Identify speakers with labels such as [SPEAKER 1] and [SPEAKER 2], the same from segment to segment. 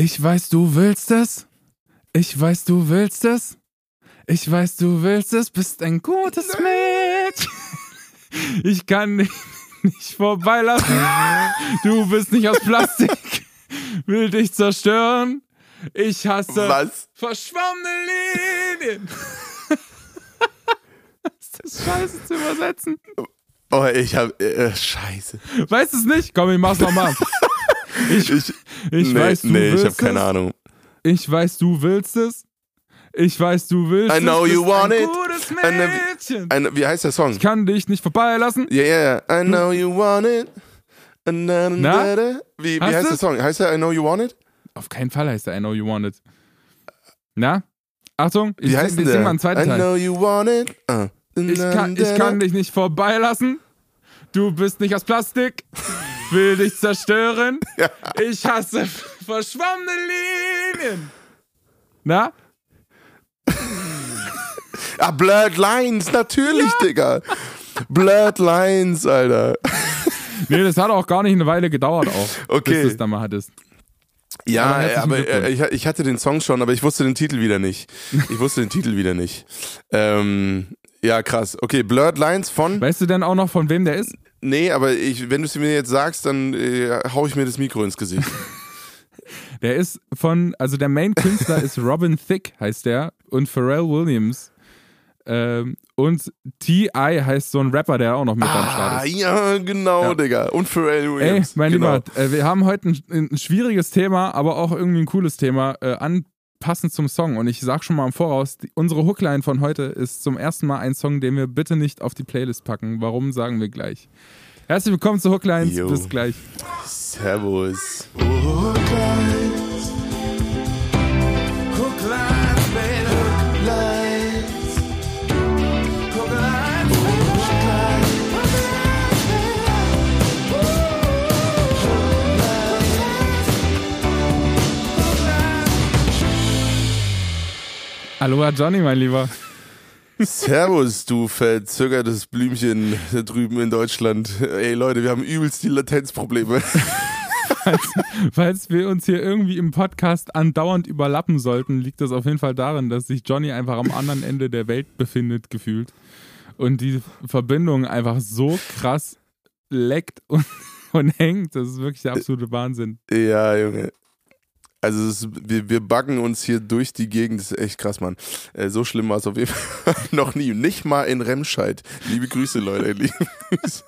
[SPEAKER 1] Ich weiß, du willst es. Ich weiß, du willst es. Ich weiß, du willst es. Bist ein gutes Mädchen. Ich kann dich nicht vorbeilassen. Du bist nicht aus Plastik. Will dich zerstören. Ich hasse
[SPEAKER 2] Was?
[SPEAKER 1] verschwommene Linien. ist das scheiße zu übersetzen?
[SPEAKER 2] Oh, ich hab. Äh, scheiße.
[SPEAKER 1] Weißt du es nicht? Komm, ich mach's nochmal. Ich,
[SPEAKER 2] Ich,
[SPEAKER 1] ich
[SPEAKER 2] nee,
[SPEAKER 1] weiß, du
[SPEAKER 2] nee, ich
[SPEAKER 1] willst
[SPEAKER 2] hab keine
[SPEAKER 1] es.
[SPEAKER 2] Ahnung.
[SPEAKER 1] Ich weiß, du willst es. Ich weiß, du willst
[SPEAKER 2] I know
[SPEAKER 1] es.
[SPEAKER 2] you want
[SPEAKER 1] ein
[SPEAKER 2] it.
[SPEAKER 1] gutes
[SPEAKER 2] Eine-
[SPEAKER 1] Mädchen.
[SPEAKER 2] Ein, wie heißt der Song?
[SPEAKER 1] Ich kann dich nicht vorbeilassen.
[SPEAKER 2] Ja, ja. I know you want it. Na,
[SPEAKER 1] Na?
[SPEAKER 2] Wie, wie heißt der
[SPEAKER 1] du's?
[SPEAKER 2] Song? Heißt der I know you want it?
[SPEAKER 1] Auf keinen Fall heißt er I know you want it. Na? Achtung, ich,
[SPEAKER 2] Wie heißt
[SPEAKER 1] sing, ich sing
[SPEAKER 2] der?
[SPEAKER 1] mal einen zweiten
[SPEAKER 2] I
[SPEAKER 1] Teil.
[SPEAKER 2] know you want it. Uh.
[SPEAKER 1] Ich kann, ich kann dich nicht vorbeilassen. Du bist nicht aus Plastik. Will dich zerstören.
[SPEAKER 2] Ja.
[SPEAKER 1] Ich hasse verschwommene Linien. Na?
[SPEAKER 2] Ah, Blurred Lines, natürlich, Digga. Blurred Lines, Alter.
[SPEAKER 1] Nee, das hat auch gar nicht eine Weile gedauert auch,
[SPEAKER 2] Okay.
[SPEAKER 1] bis du es dann mal hattest.
[SPEAKER 2] Ja,
[SPEAKER 1] Aber
[SPEAKER 2] aber äh, ich, ich hatte den Song schon, aber ich wusste den Titel wieder nicht. Ich wusste den Titel wieder nicht. Ähm, ja, krass. Okay, Blurred Lines von.
[SPEAKER 1] Weißt du denn auch noch, von wem der ist?
[SPEAKER 2] Nee, aber ich, wenn du es mir jetzt sagst, dann äh, hau ich mir das Mikro ins Gesicht.
[SPEAKER 1] Der ist von, also der Main-Künstler ist Robin Thicke, heißt der, und Pharrell Williams. Ähm, und T.I. heißt so ein Rapper, der auch noch mit am
[SPEAKER 2] ah,
[SPEAKER 1] Start ist.
[SPEAKER 2] ja, genau,
[SPEAKER 1] Ja.
[SPEAKER 2] Digga. Und Pharrell
[SPEAKER 1] Ey,
[SPEAKER 2] Williams.
[SPEAKER 1] mein
[SPEAKER 2] genau.
[SPEAKER 1] Lieber, äh, wir haben heute ein, ein schwieriges Thema, aber auch irgendwie ein cooles Thema, äh, anpassend zum Song. Und ich sag schon mal im Voraus, die, unsere Hookline von heute ist zum ersten Mal ein Song, den wir bitte nicht auf die Playlist packen. Warum, sagen wir gleich. Herzlich willkommen zu Hooklines,
[SPEAKER 2] Jo.
[SPEAKER 1] bis gleich.
[SPEAKER 2] Servus.
[SPEAKER 1] Aloha Johnny, mein Lieber.
[SPEAKER 2] Servus, du verzögertes Blümchen da drüben in Deutschland. Ey Leute, wir haben übelst die Latenzprobleme.
[SPEAKER 1] Falls wir uns hier irgendwie im Podcast andauernd überlappen sollten, liegt das auf jeden Fall daran, dass sich Johnny einfach am anderen Ende der Welt befindet, gefühlt. Und die Verbindung einfach so krass leckt und, und hängt. Das ist wirklich der absolute Wahnsinn.
[SPEAKER 2] Ja, Junge. Also ist, wir, wir buggen uns hier durch die Gegend, das ist echt krass, Mann. Äh, so schlimm war es auf jeden Fall noch nie. Nicht mal in Remscheid. Liebe Grüße, Leute. Liebe Grüße.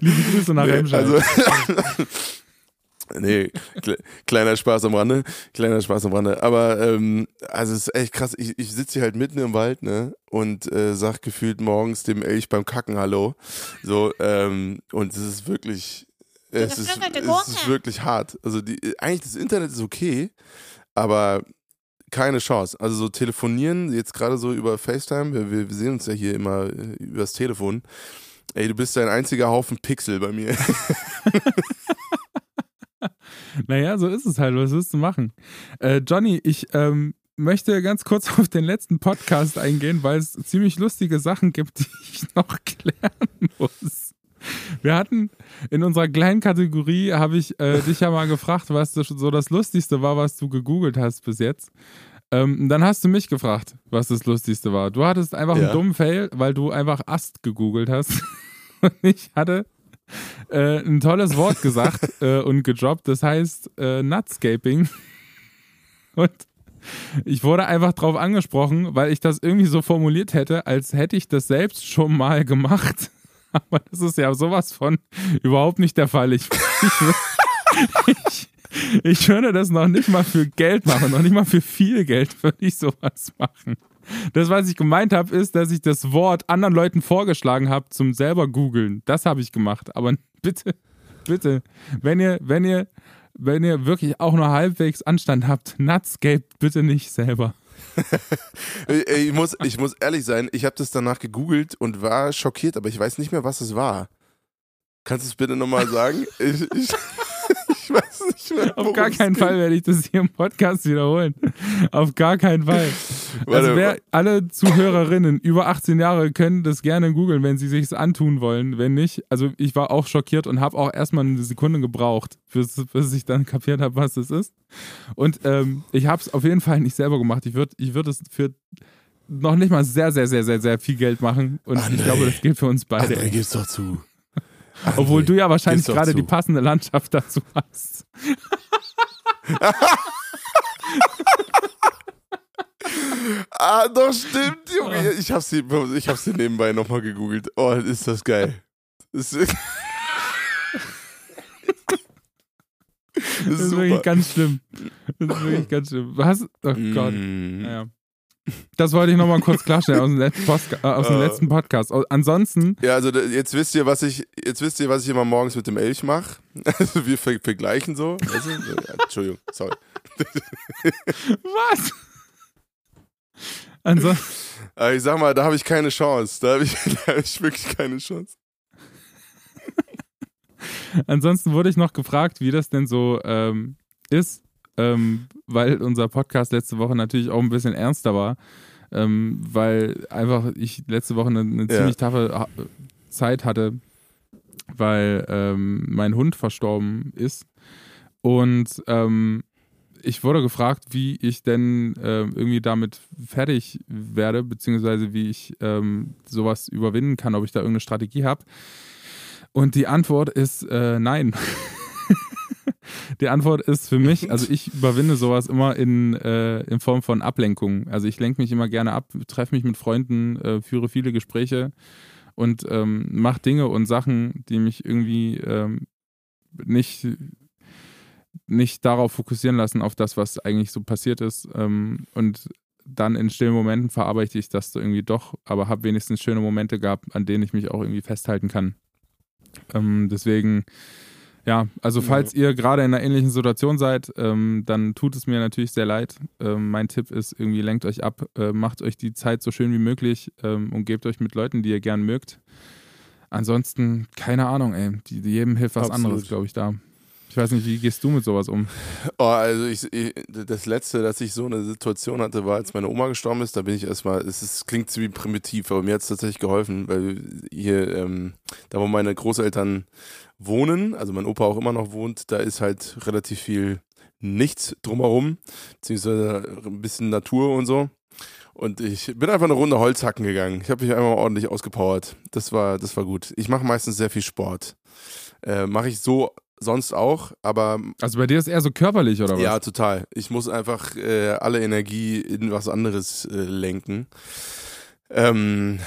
[SPEAKER 1] Liebe Grüße nach Remscheid.
[SPEAKER 2] Also, nee, kle kleiner Spaß am Rande, kleiner Spaß am Rande. Aber ähm, also es ist echt krass. Ich, ich sitze hier halt mitten im Wald, ne, und äh, sag gefühlt morgens dem Elch beim Kacken Hallo. So, ähm, und es ist wirklich, es ist, es ist wirklich hart. Also die, eigentlich das Internet ist okay, aber keine Chance. Also so telefonieren, jetzt gerade so über FaceTime, wir, wir sehen uns ja hier immer äh, übers Telefon. Ey, du bist ein einziger Haufen Pixel bei mir.
[SPEAKER 1] Naja, so ist es halt. Was willst du machen? Äh, Johnny, ich ähm, möchte ganz kurz auf den letzten Podcast eingehen, weil es ziemlich lustige Sachen gibt, die ich noch klären muss. Wir hatten in unserer kleinen Kategorie, habe ich äh, dich ja mal gefragt, was das so das Lustigste war, was du gegoogelt hast bis jetzt. Ähm, dann hast du mich gefragt, was das Lustigste war. Du hattest einfach
[SPEAKER 2] Ja.
[SPEAKER 1] einen dummen Fail, weil du einfach Ast gegoogelt hast. Und ich hatte äh, ein tolles Wort gesagt äh, und gedroppt. Das heißt äh, Nutscaping. Und ich wurde einfach drauf angesprochen, weil ich das irgendwie so formuliert hätte, als hätte ich das selbst schon mal gemacht. Aber das ist ja sowas von überhaupt nicht der Fall. Ich, ich, ich, ich würde das noch nicht mal für Geld machen, noch nicht mal für viel Geld würde ich sowas machen. Das, was ich gemeint habe, ist, dass ich das Wort anderen Leuten vorgeschlagen habe zum selber googeln. Das habe ich gemacht. Aber bitte, bitte, wenn ihr, wenn ihr, wenn ihr wirklich auch nur halbwegs Anstand habt, Nutscape bitte nicht selber.
[SPEAKER 2] Ich muss, ich muss ehrlich sein, ich habe das danach gegoogelt und war schockiert, aber ich weiß nicht mehr, was es war. Kannst du es bitte nochmal sagen? Ich, ich, ich weiß nicht mehr.
[SPEAKER 1] Auf gar
[SPEAKER 2] es
[SPEAKER 1] keinen. Fall werde ich das hier im Podcast wiederholen. Auf gar keinen Fall. Also wer, alle Zuhörerinnen über 18 Jahre können das gerne googeln, wenn sie sich's antun wollen. Wenn nicht, also ich war auch schockiert und habe auch erstmal eine Sekunde gebraucht, bis, bis ich dann kapiert habe, was es ist. Und ähm, ich habe es auf jeden Fall nicht selber gemacht. Ich würde ich würd es für noch nicht mal sehr, sehr, sehr, sehr, sehr viel Geld machen. Und André, ich glaube, das gilt für uns beide.
[SPEAKER 2] André, gib's doch zu.
[SPEAKER 1] André, Obwohl du ja wahrscheinlich gerade die passende Landschaft dazu hast.
[SPEAKER 2] ah, doch, stimmt, Junge. Ich hab's dir, ich hab's dir nebenbei nochmal gegoogelt. Oh, ist das geil. Das ist,
[SPEAKER 1] das ist wirklich ganz schlimm. Das ist wirklich ganz schlimm. Was? Oh Gott.
[SPEAKER 2] Mm.
[SPEAKER 1] Naja. Das wollte ich nochmal kurz klarstellen aus dem, letzten, Post, äh, aus dem letzten Podcast. Ansonsten.
[SPEAKER 2] Ja, also jetzt wisst ihr, was ich, jetzt wisst ihr, was ich immer morgens mit dem Elch mache. Also wir ver vergleichen so. Ja, Entschuldigung, sorry.
[SPEAKER 1] was? Ansonsten.
[SPEAKER 2] Ich sag mal, da habe ich keine Chance. Da habe ich, hab ich wirklich keine Chance.
[SPEAKER 1] Ansonsten wurde ich noch gefragt, wie das denn so ähm, ist, ähm, weil unser Podcast letzte Woche natürlich auch ein bisschen ernster war, ähm, weil einfach ich letzte Woche eine, eine ziemlich ja. taffe Zeit hatte, weil ähm, mein Hund verstorben ist. Und ähm, ich wurde gefragt, wie ich denn äh, irgendwie damit fertig werde, beziehungsweise wie ich ähm, sowas überwinden kann, ob ich da irgendeine Strategie habe. Und die Antwort ist äh, nein. Die Antwort ist für mich, also ich überwinde sowas immer in, äh, in Form von Ablenkung. Also ich lenke mich immer gerne ab, treffe mich mit Freunden, äh, führe viele Gespräche und ähm, mache Dinge und Sachen, die mich irgendwie ähm, nicht, nicht darauf fokussieren lassen, auf das, was eigentlich so passiert ist. Ähm, und dann in stillen Momenten verarbeite ich das so irgendwie doch, aber habe wenigstens schöne Momente gehabt, an denen ich mich auch irgendwie festhalten kann. Ähm, deswegen ja, also falls ihr gerade in einer ähnlichen Situation seid, ähm, dann tut es mir natürlich sehr leid. Ähm, mein Tipp ist irgendwie, lenkt euch ab, äh, macht euch die Zeit so schön wie möglich ähm, und gebt euch mit Leuten, die ihr gern mögt. Ansonsten, keine Ahnung, ey. Die, jedem hilft was Absolut. anderes, glaube ich, da. Ich weiß nicht, wie gehst du mit sowas um?
[SPEAKER 2] Oh, also ich, ich, das letzte, dass ich so eine Situation hatte, war, als meine Oma gestorben ist. Da bin ich erstmal, es ist, klingt ziemlich primitiv, aber mir hat es tatsächlich geholfen, weil hier, ähm, da wo meine Großeltern wohnen, also mein Opa auch immer noch wohnt, da ist halt relativ viel nichts drumherum, beziehungsweise ein bisschen Natur und so. Und ich bin einfach eine Runde Holz hacken gegangen. Ich habe mich einmal ordentlich ausgepowert. Das war, das war gut. Ich mache meistens sehr viel Sport. Äh, mache ich so sonst auch, aber.
[SPEAKER 1] Also bei dir ist eher so körperlich, oder was?
[SPEAKER 2] Ja, total. Ich muss einfach äh, alle Energie in was anderes äh, lenken. Ähm,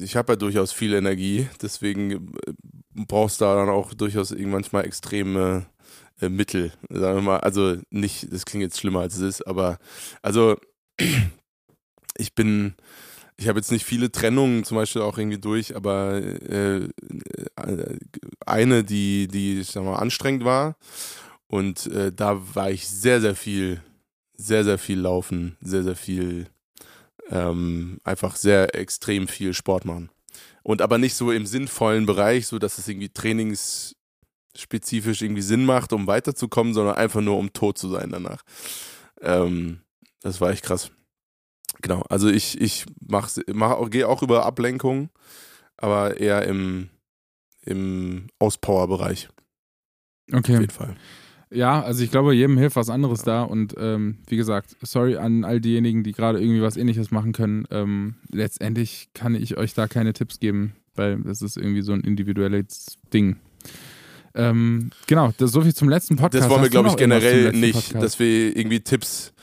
[SPEAKER 2] ich habe ja durchaus viel Energie, deswegen äh, brauchst du da dann auch durchaus manchmal extreme äh, Mittel. Sagen wir mal, also nicht, das klingt jetzt schlimmer als es ist, aber also ich bin, ich habe jetzt nicht viele Trennungen zum Beispiel auch irgendwie durch, aber äh, eine, die, die, ich sag mal, anstrengend war und äh, da war ich sehr, sehr viel, sehr, sehr viel laufen, sehr, sehr viel ähm, einfach sehr extrem viel Sport machen. Und aber nicht so im sinnvollen Bereich, so dass es irgendwie trainingsspezifisch irgendwie Sinn macht, um weiterzukommen, sondern einfach nur um tot zu sein danach. Ähm, das war echt krass. Genau, also ich, ich mach, mach, gehe auch über Ablenkung, aber eher im, im Auspower-Bereich.
[SPEAKER 1] Okay.
[SPEAKER 2] Auf jeden Fall.
[SPEAKER 1] Ja, also ich glaube, jedem hilft was anderes da und ähm, wie gesagt, sorry an all diejenigen, die gerade irgendwie was ähnliches machen können. Ähm, letztendlich kann ich euch da keine Tipps geben, weil das ist irgendwie so ein individuelles Ding. Ähm, genau, das so viel zum letzten Podcast.
[SPEAKER 2] Das wollen wir, glaube ich, generell nicht, Podcast? dass wir irgendwie Tipps,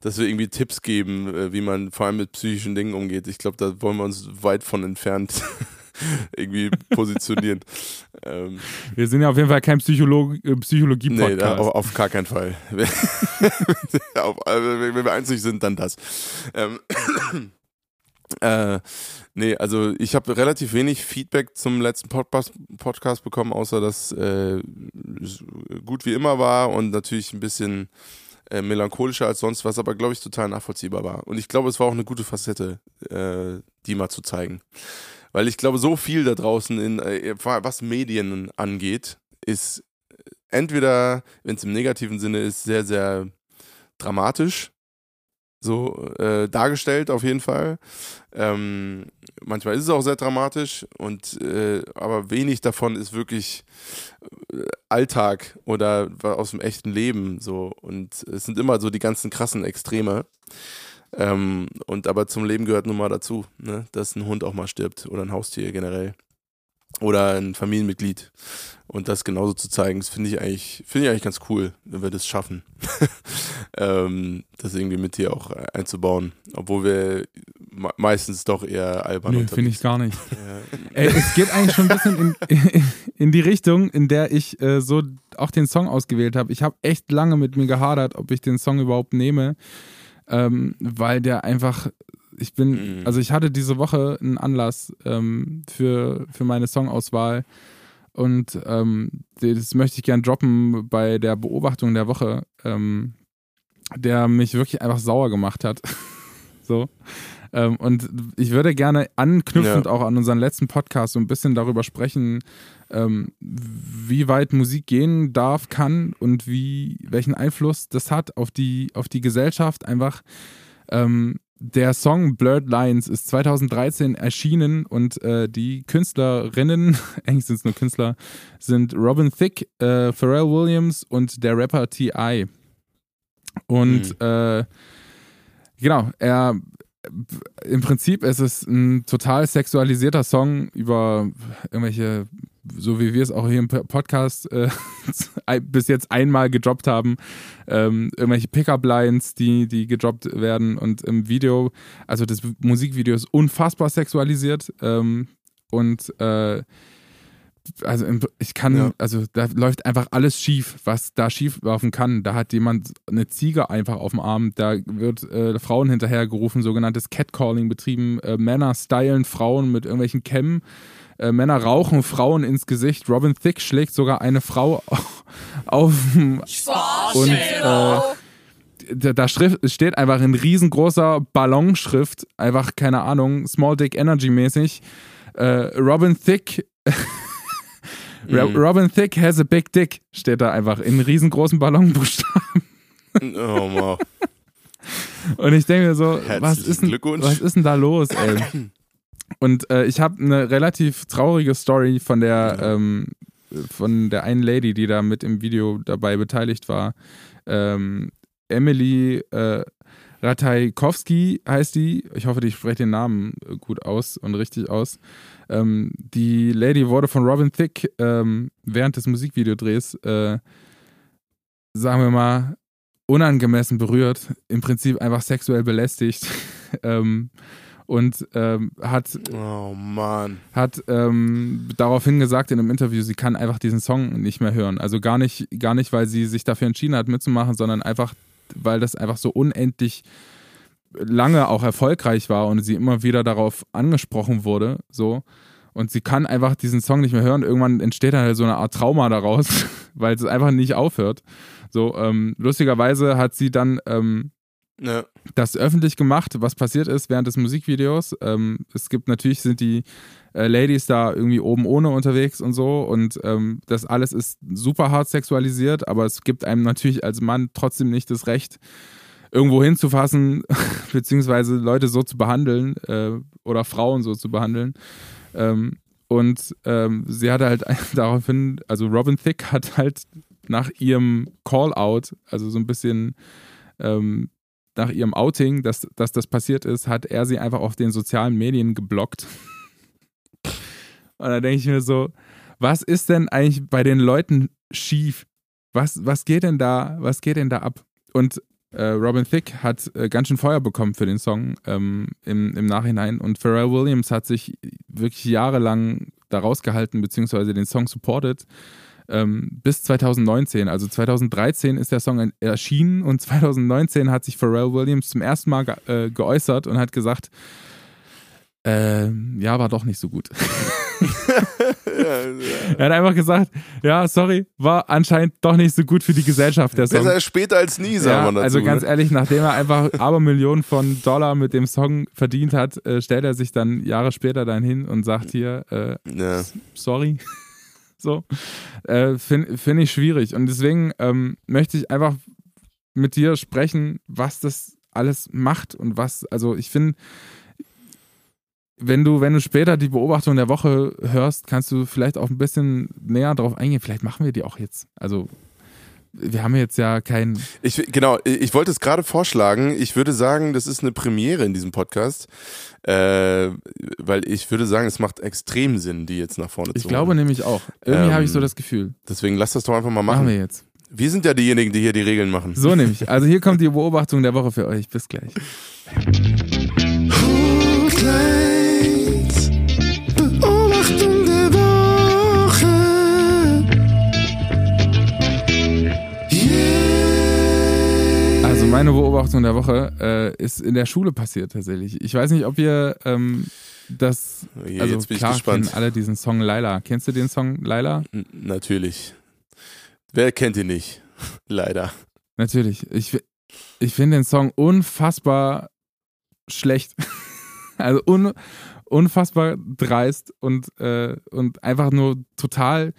[SPEAKER 2] dass wir irgendwie Tipps geben, äh, wie man vor allem mit psychischen Dingen umgeht. Ich glaube, da wollen wir uns weit von entfernt irgendwie positionieren.
[SPEAKER 1] ähm, wir sind ja auf jeden Fall kein Psycholo äh, Psychologie-Podcast. Nee,
[SPEAKER 2] auf, auf, gar keinen Fall. auf, also, wenn wir einzig sind, dann das. Ähm, äh, nee, also ich habe relativ wenig Feedback zum letzten Podcast, Podcast bekommen, außer dass äh, gut wie immer war und natürlich ein bisschen äh, melancholischer als sonst was, aber glaube ich total nachvollziehbar war. Und ich glaube, es war auch eine gute Facette, äh, die mal zu zeigen. Weil ich glaube, so viel da draußen, in, äh, was Medien angeht, ist entweder, wenn es im negativen Sinne ist, sehr, sehr dramatisch so äh, dargestellt auf jeden Fall. Ähm, manchmal ist es auch sehr dramatisch und äh, aber wenig davon ist wirklich äh, Alltag oder aus dem echten Leben so und es sind immer so die ganzen krassen Extreme. Ähm, und aber zum Leben gehört nun mal dazu, ne? dass ein Hund auch mal stirbt oder ein Haustier generell oder ein Familienmitglied. Und das genauso zu zeigen, das finde ich eigentlich, finde ich eigentlich ganz cool, wenn wir das schaffen. ähm, das irgendwie mit hier auch einzubauen. Obwohl wir meistens doch eher albern
[SPEAKER 1] Nee, finde ich gar nicht. Ja. Ey, es geht eigentlich schon ein bisschen in, in die Richtung, in der ich äh, so auch den Song ausgewählt habe. Ich habe echt lange mit mir gehadert, ob ich den Song überhaupt nehme. Ähm, weil der einfach ich bin, mhm. also ich hatte diese Woche einen Anlass ähm, für, für meine Songauswahl und ähm, das möchte ich gerne droppen bei der Beobachtung der Woche, ähm, der mich wirklich einfach sauer gemacht hat. so. Ähm, und ich würde gerne anknüpfend ja. auch an unseren letzten Podcast so ein bisschen darüber sprechen, ähm, wie weit Musik gehen darf, kann und wie, welchen Einfluss das hat auf die, auf die Gesellschaft. Einfach, ähm, der Song Blurred Lines ist 2013 erschienen und äh, die Künstlerinnen, eigentlich sind es nur Künstler, sind Robin Thicke, äh, Pharrell Williams und der Rapper T.I. Und mhm. äh, genau, er im Prinzip ist es ein total sexualisierter Song über irgendwelche so wie wir es auch hier im Podcast äh, bis jetzt einmal gedroppt haben, ähm, irgendwelche Pickup-Lines, die, die gedroppt werden und im Video, also das Musikvideo ist unfassbar sexualisiert ähm, und äh, also ich kann, ja. also da läuft einfach alles schief, was da schief laufen kann. Da hat jemand eine Ziege einfach auf dem Arm, da wird äh, Frauen hinterhergerufen, sogenanntes Catcalling betrieben, äh, Männer stylen Frauen mit irgendwelchen Kämmen äh, Männer rauchen Frauen ins Gesicht. Robin Thicke schlägt sogar eine Frau auf und äh, da Schrift, steht einfach in riesengroßer Ballonschrift, einfach keine Ahnung, Small Dick Energy mäßig. Äh, Robin Thicke mhm. Robin Thicke has a big dick steht da einfach in riesengroßen Ballonbuchstaben. Oh, wow. Und ich denke mir so, was ist, denn, was ist denn da los, ey? Und äh, ich habe eine relativ traurige Story von der, ähm, von der einen Lady, die da mit im Video dabei beteiligt war. Ähm, Emily äh, Ratajkowski heißt die. Ich hoffe, ich spreche den Namen gut aus und richtig aus. Ähm, die Lady wurde von Robin Thicke ähm, während des Musikvideodrehs, äh, sagen wir mal, unangemessen berührt. Im Prinzip einfach sexuell belästigt. ähm, und ähm, hat,
[SPEAKER 2] oh
[SPEAKER 1] hat ähm, daraufhin gesagt in einem Interview, sie kann einfach diesen Song nicht mehr hören. Also gar nicht, gar nicht, weil sie sich dafür entschieden hat mitzumachen, sondern einfach, weil das einfach so unendlich lange auch erfolgreich war und sie immer wieder darauf angesprochen wurde, so. Und sie kann einfach diesen Song nicht mehr hören. Irgendwann entsteht dann halt so eine Art Trauma daraus, weil es einfach nicht aufhört. So, ähm, lustigerweise hat sie dann ähm, ja. das öffentlich gemacht, was passiert ist während des Musikvideos. Ähm, es gibt natürlich, sind die äh, Ladies da irgendwie oben ohne unterwegs und so und ähm, das alles ist super hart sexualisiert, aber es gibt einem natürlich als Mann trotzdem nicht das Recht, irgendwo hinzufassen, beziehungsweise Leute so zu behandeln äh, oder Frauen so zu behandeln. Ähm, und ähm, sie hatte halt daraufhin, also Robin Thicke hat halt nach ihrem Call-out, also so ein bisschen ähm, nach ihrem Outing, dass, dass das passiert ist, hat er sie einfach auf den sozialen Medien geblockt. Und da denke ich mir so, was ist denn eigentlich bei den Leuten schief? Was, was geht denn da, was geht denn da ab? Und äh, Robin Thicke hat äh, ganz schön Feuer bekommen für den Song ähm, im, im Nachhinein und Pharrell Williams hat sich wirklich jahrelang da rausgehalten, beziehungsweise den Song supported ähm, bis 2019. Also 2013 ist der Song erschienen und 2019 hat sich Pharrell Williams zum ersten Mal ge äh, geäußert und hat gesagt, äh, ja, war doch nicht so gut. er hat einfach gesagt, ja, sorry, war anscheinend doch nicht so gut für die Gesellschaft der Song.
[SPEAKER 2] Besser später als nie, sagen ja,
[SPEAKER 1] wir dazu. Also ganz ne? ehrlich, nachdem er einfach Abermillionen von Dollar mit dem Song verdient hat, äh, stellt er sich dann Jahre später dann hin und sagt hier, äh, ja. sorry. So, äh, finde find ich schwierig. Und deswegen ähm, möchte ich einfach mit dir sprechen, was das alles macht und was, also ich finde, wenn du, wenn du später die Beobachtung der Woche hörst, kannst du vielleicht auch ein bisschen näher drauf eingehen. Vielleicht machen wir die auch jetzt. Also wir haben jetzt ja kein.
[SPEAKER 2] Ich, genau, ich wollte es gerade vorschlagen. Ich würde sagen, das ist eine Premiere in diesem Podcast. Äh, weil ich würde sagen, es macht extrem Sinn, die jetzt nach vorne
[SPEAKER 1] ich
[SPEAKER 2] zu
[SPEAKER 1] Ich glaube nämlich auch. Irgendwie ähm, habe ich so das Gefühl.
[SPEAKER 2] Deswegen lass das doch einfach mal machen.
[SPEAKER 1] Machen wir jetzt.
[SPEAKER 2] Wir sind ja diejenigen, die hier die Regeln machen.
[SPEAKER 1] So nämlich. Also hier kommt die Beobachtung der Woche für euch. Bis gleich. Beobachtung der Woche. Yeah. Also meine Beobachtung der Woche äh, ist in der Schule passiert tatsächlich. Ich weiß nicht, ob ihr ähm, das, also
[SPEAKER 2] Jetzt bin
[SPEAKER 1] klar
[SPEAKER 2] ich gespannt.
[SPEAKER 1] kennen alle diesen Song Laila. Kennst du den Song Laila?
[SPEAKER 2] N natürlich. Wer kennt ihn nicht? Leider.
[SPEAKER 1] Natürlich. Ich, ich finde den Song unfassbar schlecht. also un, unfassbar dreist und, äh, und einfach nur total.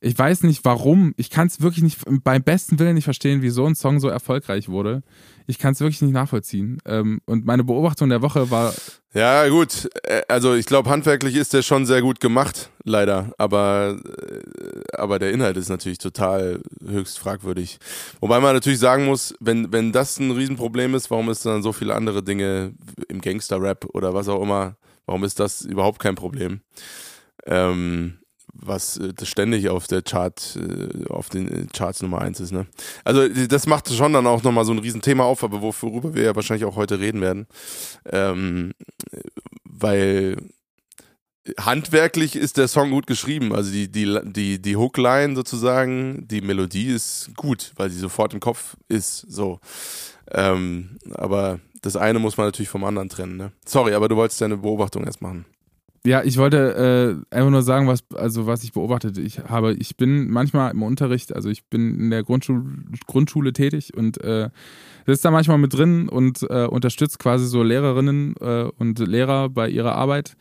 [SPEAKER 1] Ich weiß nicht warum. Ich kann es wirklich nicht beim besten Willen nicht verstehen, wie so ein Song so erfolgreich wurde. Ich kann es wirklich nicht nachvollziehen. Ähm, und meine Beobachtung der Woche war.
[SPEAKER 2] Ja, gut. Äh, also ich glaube, handwerklich ist der schon sehr gut gemacht, leider. Aber, äh, aber der Inhalt ist natürlich total höchst fragwürdig. Wobei man natürlich sagen muss, wenn, wenn das ein Riesenproblem ist, warum ist dann so viele andere Dinge im Gangster-Rap oder was auch immer Warum ist das überhaupt kein Problem? Ähm, was äh, das ständig auf der Chart, äh, auf den äh, Charts Nummer 1 ist, ne? Also das macht schon dann auch nochmal so ein Riesenthema auf, aber worüber wir ja wahrscheinlich auch heute reden werden. Ähm, weil handwerklich ist der Song gut geschrieben. Also die, die, die, die Hookline sozusagen, die Melodie ist gut, weil sie sofort im Kopf ist. So. Ähm, aber das eine muss man natürlich vom anderen trennen. Ne? Sorry, aber du wolltest deine Beobachtung erst machen.
[SPEAKER 1] Ja, ich wollte äh, einfach nur sagen, was, also was ich beobachtet ich habe. Ich bin manchmal im Unterricht, also ich bin in der Grundschule, Grundschule tätig und äh, sitze da manchmal mit drin und äh, unterstützt quasi so Lehrerinnen äh, und Lehrer bei ihrer Arbeit.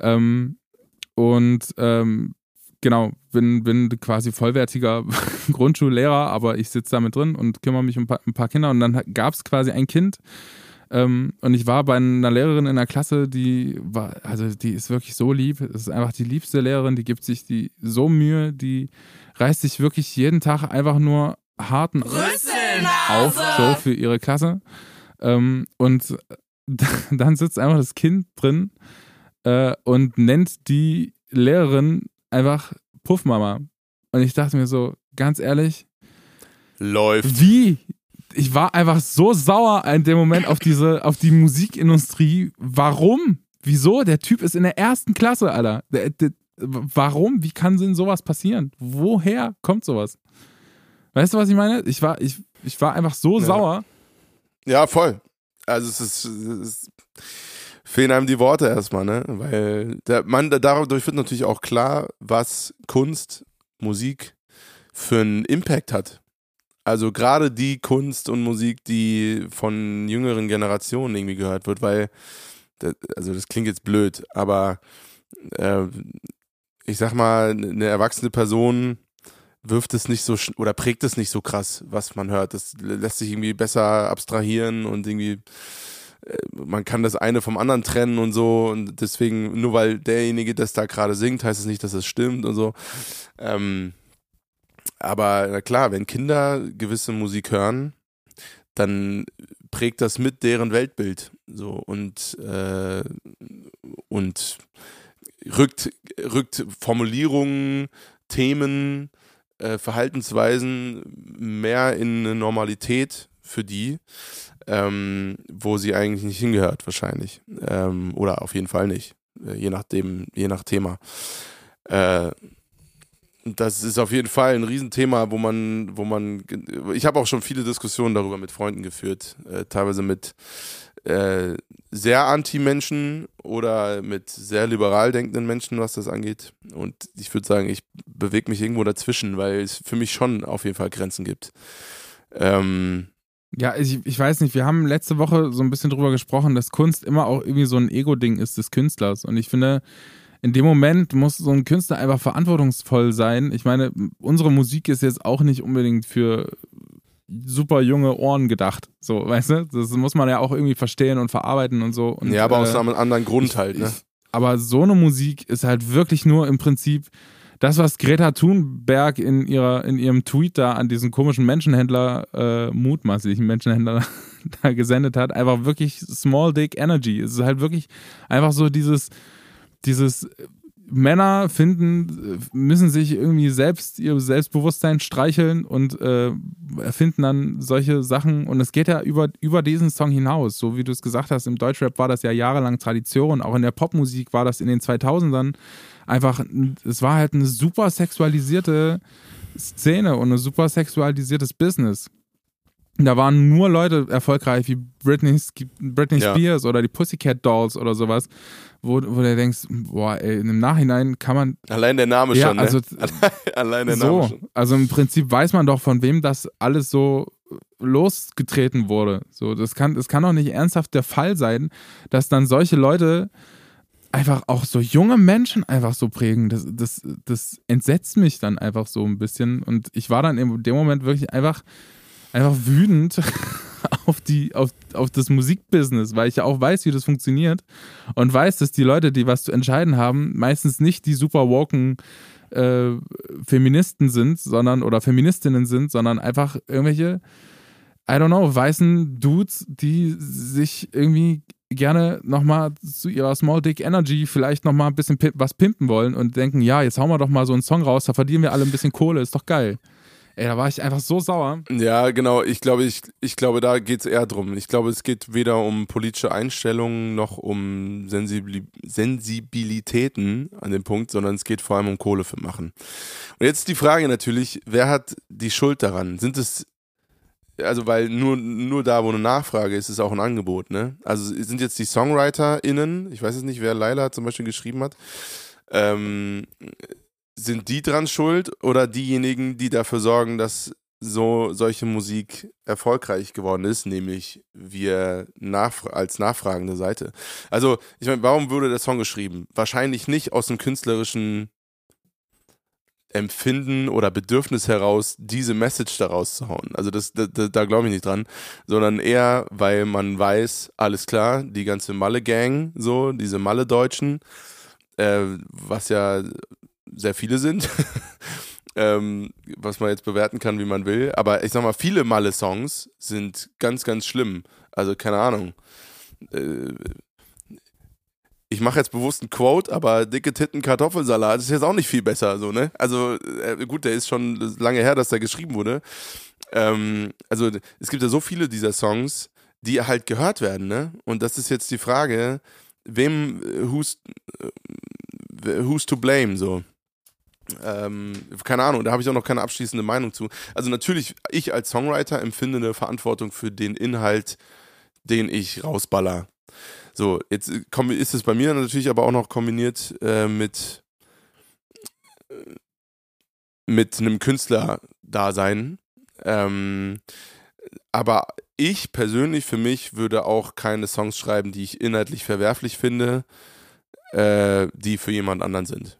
[SPEAKER 1] Ähm, und ähm, genau, bin, bin quasi vollwertiger Grundschullehrer, aber ich sitze da mit drin und kümmere mich um ein paar, ein paar Kinder. Und dann gab es quasi ein Kind, ähm, und ich war bei einer Lehrerin in der Klasse, die war, also die ist wirklich so lieb. Das ist einfach die liebste Lehrerin, die gibt sich die so Mühe, die reißt sich wirklich jeden Tag einfach nur harten auf, so für ihre Klasse. Ähm, und dann sitzt einfach das Kind drin äh, und nennt die Lehrerin einfach Puffmama. Und ich dachte mir so, ganz ehrlich,
[SPEAKER 2] läuft.
[SPEAKER 1] Wie? Ich war einfach so sauer in dem Moment auf diese, auf die Musikindustrie. Warum? Wieso? Der Typ ist in der ersten Klasse, Alter. Der, der, warum? Wie kann denn sowas passieren? Woher kommt sowas? Weißt du, was ich meine? Ich war, ich, ich war einfach so
[SPEAKER 2] ja.
[SPEAKER 1] sauer.
[SPEAKER 2] Ja, voll. Also es ist, es ist fehlen einem die Worte erstmal, ne? Weil der Mann, dadurch wird natürlich auch klar, was Kunst, Musik für einen Impact hat. Also gerade die Kunst und Musik, die von jüngeren Generationen irgendwie gehört wird, weil, also das klingt jetzt blöd, aber äh, ich sag mal, eine erwachsene Person wirft es nicht so oder prägt es nicht so krass, was man hört. Das lässt sich irgendwie besser abstrahieren und irgendwie äh, man kann das eine vom anderen trennen und so und deswegen, nur weil derjenige das da gerade singt, heißt es nicht, dass es stimmt und so. Ähm, aber na klar, wenn Kinder gewisse Musik hören, dann prägt das mit deren Weltbild so und äh, und rückt rückt Formulierungen, Themen, äh, Verhaltensweisen mehr in eine Normalität für die ähm, wo sie eigentlich nicht hingehört, wahrscheinlich. Ähm, oder auf jeden Fall nicht. Äh, je nachdem, je nach Thema. Äh, das ist auf jeden Fall ein Riesenthema, wo man, wo man, ich habe auch schon viele Diskussionen darüber mit Freunden geführt, äh, teilweise mit äh, sehr anti-Menschen oder mit sehr liberal denkenden Menschen, was das angeht. Und ich würde sagen, ich bewege mich irgendwo dazwischen, weil es für mich schon auf jeden Fall Grenzen gibt. Ähm,
[SPEAKER 1] ja, ich, ich weiß nicht, wir haben letzte Woche so ein bisschen drüber gesprochen, dass Kunst immer auch irgendwie so ein Ego-Ding ist des Künstlers. Und ich finde, in dem Moment muss so ein Künstler einfach verantwortungsvoll sein. Ich meine, unsere Musik ist jetzt auch nicht unbedingt für super junge Ohren gedacht. So, weißt du? Das muss man ja auch irgendwie verstehen und verarbeiten und so. Und,
[SPEAKER 2] ja, aber aus
[SPEAKER 1] äh,
[SPEAKER 2] einem anderen Grund halt, ne?
[SPEAKER 1] ich, aber so eine Musik ist halt wirklich nur im Prinzip das, was Greta Thunberg in, ihrer, in ihrem Tweet da an diesen komischen Menschenhändler, äh, mutmaßlichen Menschenhändler da gesendet hat, einfach wirklich Small Dick Energy. Es ist halt wirklich einfach so dieses, dieses Männer finden, müssen sich irgendwie selbst ihr Selbstbewusstsein streicheln und äh, erfinden dann solche Sachen. Und es geht ja über, über diesen Song hinaus. So wie du es gesagt hast, im Deutschrap war das ja jahrelang Tradition. Auch in der Popmusik war das in den 2000ern einfach, es war halt eine super sexualisierte Szene und ein super sexualisiertes Business. Da waren nur Leute erfolgreich wie Britney, Britney
[SPEAKER 2] Ja.
[SPEAKER 1] Spears oder die Pussycat Dolls oder sowas, wo, wo du denkst, boah, ey, im Nachhinein kann man
[SPEAKER 2] Allein der Name
[SPEAKER 1] Ja,
[SPEAKER 2] schon, ne?
[SPEAKER 1] also-
[SPEAKER 2] Allein der Name
[SPEAKER 1] so,
[SPEAKER 2] schon.
[SPEAKER 1] also im Prinzip weiß man doch, von wem das alles so losgetreten wurde. So, das kann, das kann doch nicht ernsthaft der Fall sein, dass dann solche Leute einfach auch so junge Menschen einfach so prägen. Das, das, das entsetzt mich dann einfach so ein bisschen. Und ich war dann in dem Moment wirklich einfach, einfach wütend auf, die, auf, auf das Musikbusiness, weil ich ja auch weiß, wie das funktioniert und weiß, dass die Leute, die was zu entscheiden haben, meistens nicht die super woken äh, Feministen sind, sondern oder Feministinnen sind, sondern einfach irgendwelche, I don't know, weißen Dudes, die sich irgendwie gerne nochmal zu ihrer Small Dick Energy vielleicht nochmal ein bisschen was pimpen wollen und denken, ja, jetzt hauen wir doch mal so einen Song raus, da verdienen wir alle ein bisschen Kohle, ist doch geil. Ey, da war ich einfach so sauer.
[SPEAKER 2] Ja, genau. Ich glaube, ich, ich glaube, da geht es eher drum. Ich glaube, es geht weder um politische Einstellungen noch um Sensibili Sensibilitäten an dem Punkt, sondern es geht vor allem um Kohle für machen. Und jetzt die Frage natürlich, wer hat die Schuld daran? Sind es also weil nur, nur da, wo eine Nachfrage ist, ist auch ein Angebot, ne? Also sind jetzt die SongwriterInnen, ich weiß jetzt nicht, wer Laila zum Beispiel geschrieben hat, ähm, sind die dran schuld oder diejenigen, die dafür sorgen, dass so solche Musik erfolgreich geworden ist, nämlich wir nachfra als nachfragende Seite. Also, ich meine, warum wurde der Song geschrieben? Wahrscheinlich nicht aus dem künstlerischen Empfinden oder Bedürfnis heraus, diese Message daraus zu hauen. Also das, da, da, da glaube ich nicht dran, sondern eher, weil man weiß, alles klar, die ganze Malle-Gang, so, diese Malle-Deutschen, äh, was ja sehr viele sind, ähm, was man jetzt bewerten kann, wie man will. Aber ich sag mal, viele Malle-Songs sind ganz, ganz schlimm. Also keine Ahnung. Äh, ich mache jetzt bewusst einen Quote, aber dicke Titten Kartoffelsalat ist jetzt auch nicht viel besser, so, ne? Also, äh, gut, der ist schon lange her, dass der geschrieben wurde. Ähm, also, es gibt ja so viele dieser Songs, die halt gehört werden, ne? Und das ist jetzt die Frage, wem, äh, who's, äh, who's to blame, so. Ähm, keine Ahnung, da habe ich auch noch keine abschließende Meinung zu. Also natürlich, ich als Songwriter empfinde eine Verantwortung für den Inhalt, den ich rausballer. So, jetzt äh, ist es bei mir natürlich aber auch noch kombiniert äh, mit, äh, mit einem Künstler-Dasein. Ähm, aber ich persönlich für mich würde auch keine Songs schreiben, die ich inhaltlich verwerflich finde, äh, die für jemand anderen sind.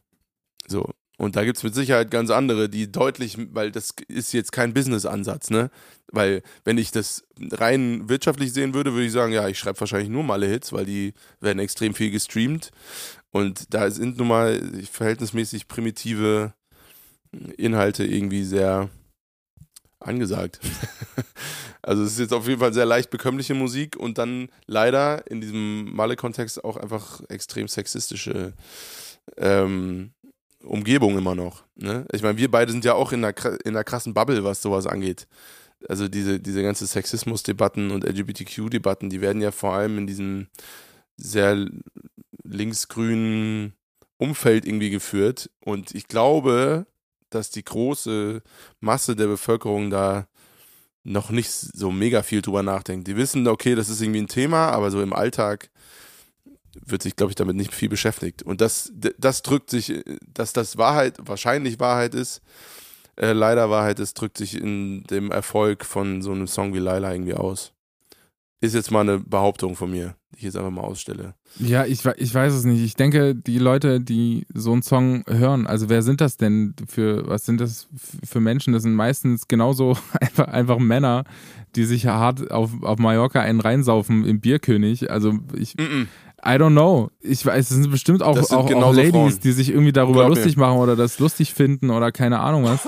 [SPEAKER 2] So. Und da gibt es mit Sicherheit ganz andere, die deutlich, weil das ist jetzt kein Business-Ansatz, ne? Weil, wenn ich das rein wirtschaftlich sehen würde, würde ich sagen, ja, ich schreibe wahrscheinlich nur Malle-Hits, weil die werden extrem viel gestreamt. Und da sind nun mal verhältnismäßig primitive Inhalte irgendwie sehr angesagt. also es ist jetzt auf jeden Fall sehr leicht bekömmliche Musik und dann leider in diesem Malle-Kontext auch einfach extrem sexistische ähm, Umgebung immer noch. Ne? Ich meine, wir beide sind ja auch in einer, in einer krassen Bubble, was sowas angeht. Also diese, diese ganze Sexismus-Debatten und LGBTQ-Debatten, die werden ja vor allem in diesem sehr linksgrünen Umfeld irgendwie geführt. Und ich glaube, dass die große Masse der Bevölkerung da noch nicht so mega viel drüber nachdenkt. Die wissen, okay, das ist irgendwie ein Thema, aber so im Alltag wird sich, glaube ich, damit nicht viel beschäftigt. Und das, das drückt sich, dass das Wahrheit, wahrscheinlich Wahrheit ist, äh, leider Wahrheit ist, drückt sich in dem Erfolg von so einem Song wie Laila irgendwie aus. Ist jetzt mal eine Behauptung von mir, die ich jetzt einfach mal ausstelle.
[SPEAKER 1] Ja, ich, ich weiß es nicht. Ich denke, die Leute, die so einen Song hören, also wer sind das denn für, was sind das für Menschen? Das sind meistens genauso einfach, einfach Männer, die sich hart auf, auf Mallorca einen reinsaufen im Bierkönig. Also ich, mm -mm. I don't know. Ich weiß, es sind bestimmt auch, sind auch, auch Ladies, Frauen. die sich irgendwie darüber Glaub lustig mir. machen oder das lustig finden oder keine Ahnung was.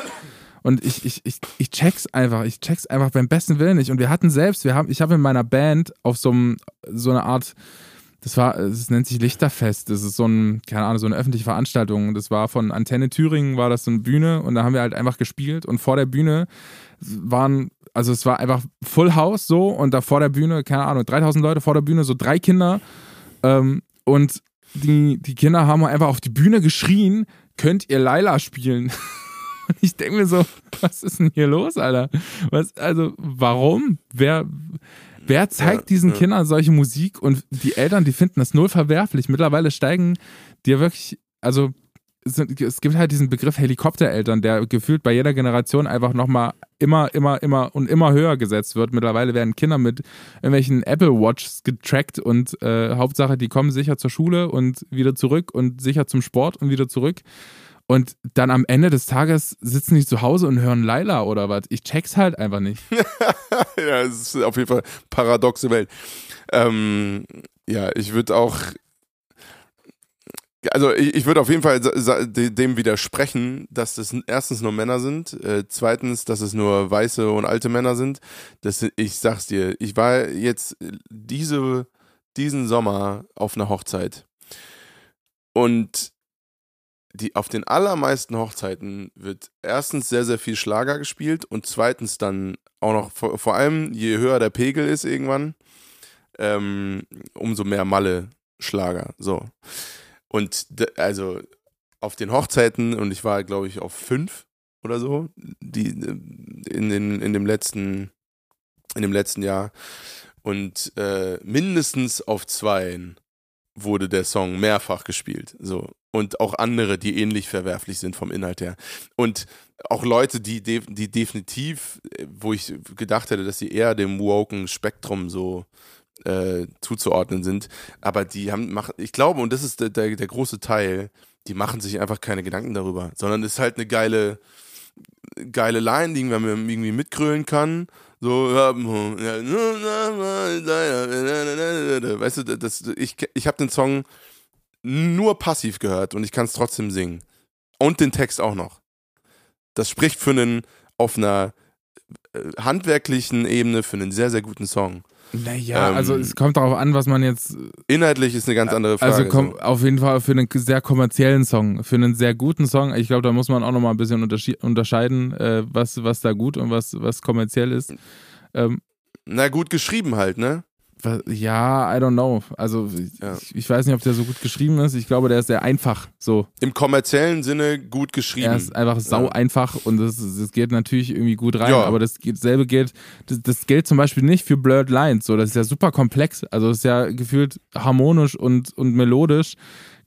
[SPEAKER 1] Und ich, ich, ich, ich check's einfach. Ich check's einfach beim besten Willen nicht. Und wir hatten selbst, wir haben, ich habe in meiner Band auf so, einem, so eine Art, das war, es nennt sich Lichterfest. Das ist so ein, keine Ahnung, so eine öffentliche Veranstaltung. Das war von Antenne Thüringen, war das so eine Bühne und da haben wir halt einfach gespielt. Und vor der Bühne waren, also es war einfach Full House so und da vor der Bühne, keine Ahnung, 3000 Leute vor der Bühne, so drei Kinder. Ähm, und die, die Kinder haben einfach auf die Bühne geschrien, könnt ihr Laila spielen? Und ich denke mir so, was ist denn hier los, Alter? Was, also, warum? Wer, wer zeigt ja, diesen ja. Kindern solche Musik? Und die Eltern, die finden das null verwerflich. Mittlerweile steigen die ja wirklich, also es gibt halt diesen Begriff Helikoptereltern, der gefühlt bei jeder Generation einfach nochmal immer, immer, immer und immer höher gesetzt wird. Mittlerweile werden Kinder mit irgendwelchen Apple Watches getrackt und äh, Hauptsache, die kommen sicher zur Schule und wieder zurück und sicher zum Sport und wieder zurück. Und dann am Ende des Tages sitzen die zu Hause und hören Laila oder was. Ich check's halt einfach nicht.
[SPEAKER 2] ja, es ist auf jeden Fall paradoxe Welt. Ähm, ja, ich würde auch. Also ich, ich würde auf jeden Fall dem widersprechen, dass das erstens nur Männer sind, äh, zweitens, dass es nur weiße und alte Männer sind. Das, ich sag's dir, ich war jetzt diese, diesen Sommer auf einer Hochzeit und die, auf den allermeisten Hochzeiten wird erstens sehr, sehr viel Schlager gespielt und zweitens dann auch noch, vor, vor allem je höher der Pegel ist irgendwann, ähm, umso mehr Malle-Schlager. So. Und also auf den Hochzeiten, und ich war, glaube ich, auf fünf oder so, die in, in, in dem letzten, in dem letzten Jahr. Und äh, mindestens auf zweien wurde der Song mehrfach gespielt. So und auch andere, die ähnlich verwerflich sind vom Inhalt her. Und auch Leute, die, de die definitiv, wo ich gedacht hätte, dass sie eher dem woken Spektrum so äh, zuzuordnen sind, aber die haben, machen, ich glaube, und das ist der, der, der große Teil, die machen sich einfach keine Gedanken darüber, sondern es ist halt eine geile, geile Line, die man irgendwie mitgrölen kann. So, weißt du, das, ich, ich habe den Song nur passiv gehört und ich kann es trotzdem singen. Und den Text auch noch. Das spricht für einen auf einer äh, handwerklichen Ebene für einen sehr, sehr guten Song.
[SPEAKER 1] Naja, ähm, also es kommt darauf an, was man jetzt.
[SPEAKER 2] Inhaltlich ist eine ganz andere Frage.
[SPEAKER 1] Also komm, so. auf jeden Fall für einen sehr kommerziellen Song, für einen sehr guten Song. Ich glaube, da muss man auch nochmal ein bisschen unterscheiden, äh, was, was da gut und was, was kommerziell ist. Ähm,
[SPEAKER 2] Na, gut geschrieben halt, ne?
[SPEAKER 1] Ja, I don't know. Also ja. ich, ich, weiß nicht, ob der so gut geschrieben ist. Ich glaube, der ist sehr einfach. So.
[SPEAKER 2] Im kommerziellen Sinne gut geschrieben. Er
[SPEAKER 1] ist einfach sau ja. einfach und das, das geht natürlich irgendwie gut rein. Ja. Aber das selbe gilt, das, das gilt zum Beispiel nicht für Blurred Lines. So, das ist ja super komplex. Also es ist ja gefühlt harmonisch und, und melodisch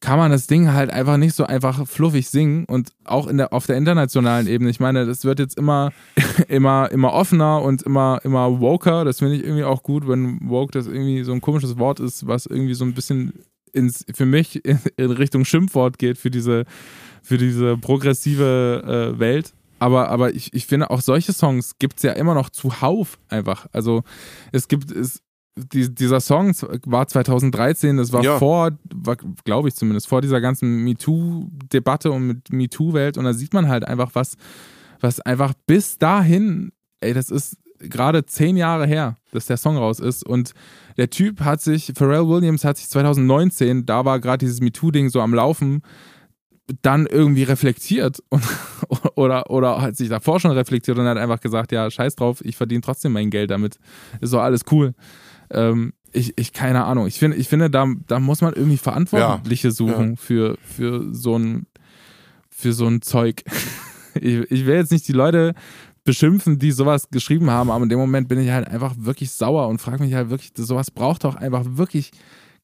[SPEAKER 1] kann man das Ding halt einfach nicht so einfach fluffig singen und auch in der, auf der internationalen Ebene. Ich meine, das wird jetzt immer, immer, immer offener und immer, immer woker. Das finde ich irgendwie auch gut, wenn woke das irgendwie so ein komisches Wort ist, was irgendwie so ein bisschen ins, für mich in, Richtung Schimpfwort geht für diese, für diese progressive äh, Welt. Aber, aber ich, ich finde, auch solche Songs gibt es ja immer noch zuhauf einfach. Also es gibt, es, die, dieser Song war 2013, das war ja. vor, glaube ich zumindest, vor dieser ganzen MeToo-Debatte und mit MeToo-Welt. Und da sieht man halt einfach, was, was einfach bis dahin, ey, das ist gerade zehn Jahre her, dass der Song raus ist. Und der Typ hat sich, Pharrell Williams hat sich 2019, da war gerade dieses MeToo-Ding so am Laufen, dann irgendwie reflektiert und, oder, oder hat sich davor schon reflektiert und hat einfach gesagt, ja, scheiß drauf, ich verdiene trotzdem mein Geld damit. Ist doch alles cool. Ähm, ich, ich, keine Ahnung. Ich finde, ich finde, da, da muss man irgendwie Verantwortliche ja, suchen ja. für, für so ein, für so ein Zeug. Ich, ich will jetzt nicht die Leute beschimpfen, die sowas geschrieben haben, aber in dem Moment bin ich halt einfach wirklich sauer und frage mich halt wirklich, sowas braucht doch einfach wirklich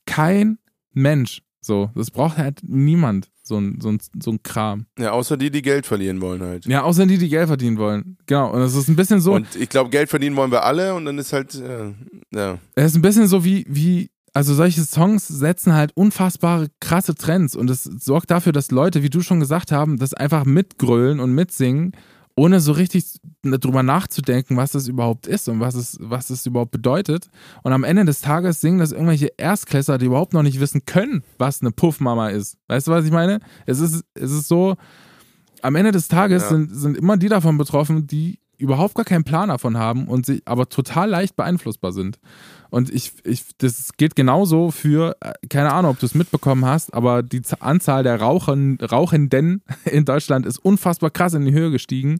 [SPEAKER 1] kein Mensch. So, das braucht halt niemand, so ein, so, ein, so ein Kram.
[SPEAKER 2] Ja, außer die, die Geld verlieren wollen halt.
[SPEAKER 1] Ja, außer die, die Geld verdienen wollen. Genau, und das ist ein bisschen so.
[SPEAKER 2] Und ich glaube, Geld verdienen wollen wir alle und dann ist halt, äh, Ja.
[SPEAKER 1] Es ist ein bisschen so wie, wie, also solche Songs setzen halt unfassbare krasse Trends und es sorgt dafür, dass Leute, wie du schon gesagt haben, das einfach mitgrölen und mitsingen, ohne so richtig drüber nachzudenken, was das überhaupt ist und was es, was es überhaupt bedeutet. Und am Ende des Tages singen das irgendwelche Erstklässler, die überhaupt noch nicht wissen können, was eine Puffmama ist. Weißt du, was ich meine? Es ist, es ist so, am Ende des Tages
[SPEAKER 2] Ja.
[SPEAKER 1] sind, sind immer die davon betroffen, die überhaupt gar keinen Plan davon haben und sie aber total leicht beeinflussbar sind. Und ich, ich, das gilt genauso für, äh, keine Ahnung, ob du es mitbekommen hast, aber die Anzahl der Rauchen, Rauchenden in Deutschland ist unfassbar krass in die Höhe gestiegen.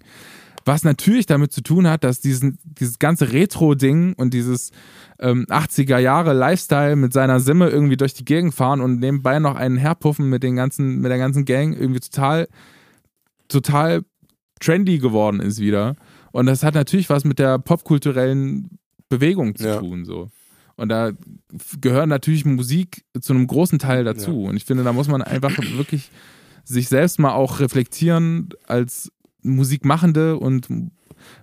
[SPEAKER 1] Was natürlich damit zu tun hat, dass diesen, dieses ganze Retro-Ding und dieses ähm, 80er Jahre Lifestyle mit seiner Simme irgendwie durch die Gegend fahren und nebenbei noch einen herpuffen mit den ganzen, mit der ganzen Gang irgendwie total, total trendy geworden ist wieder. Und das hat natürlich was mit der popkulturellen Bewegung zu
[SPEAKER 2] Ja.
[SPEAKER 1] tun. So. Und da gehört natürlich Musik zu einem großen Teil dazu. Und ich finde, da muss man einfach wirklich sich selbst mal auch reflektieren als Musikmachende und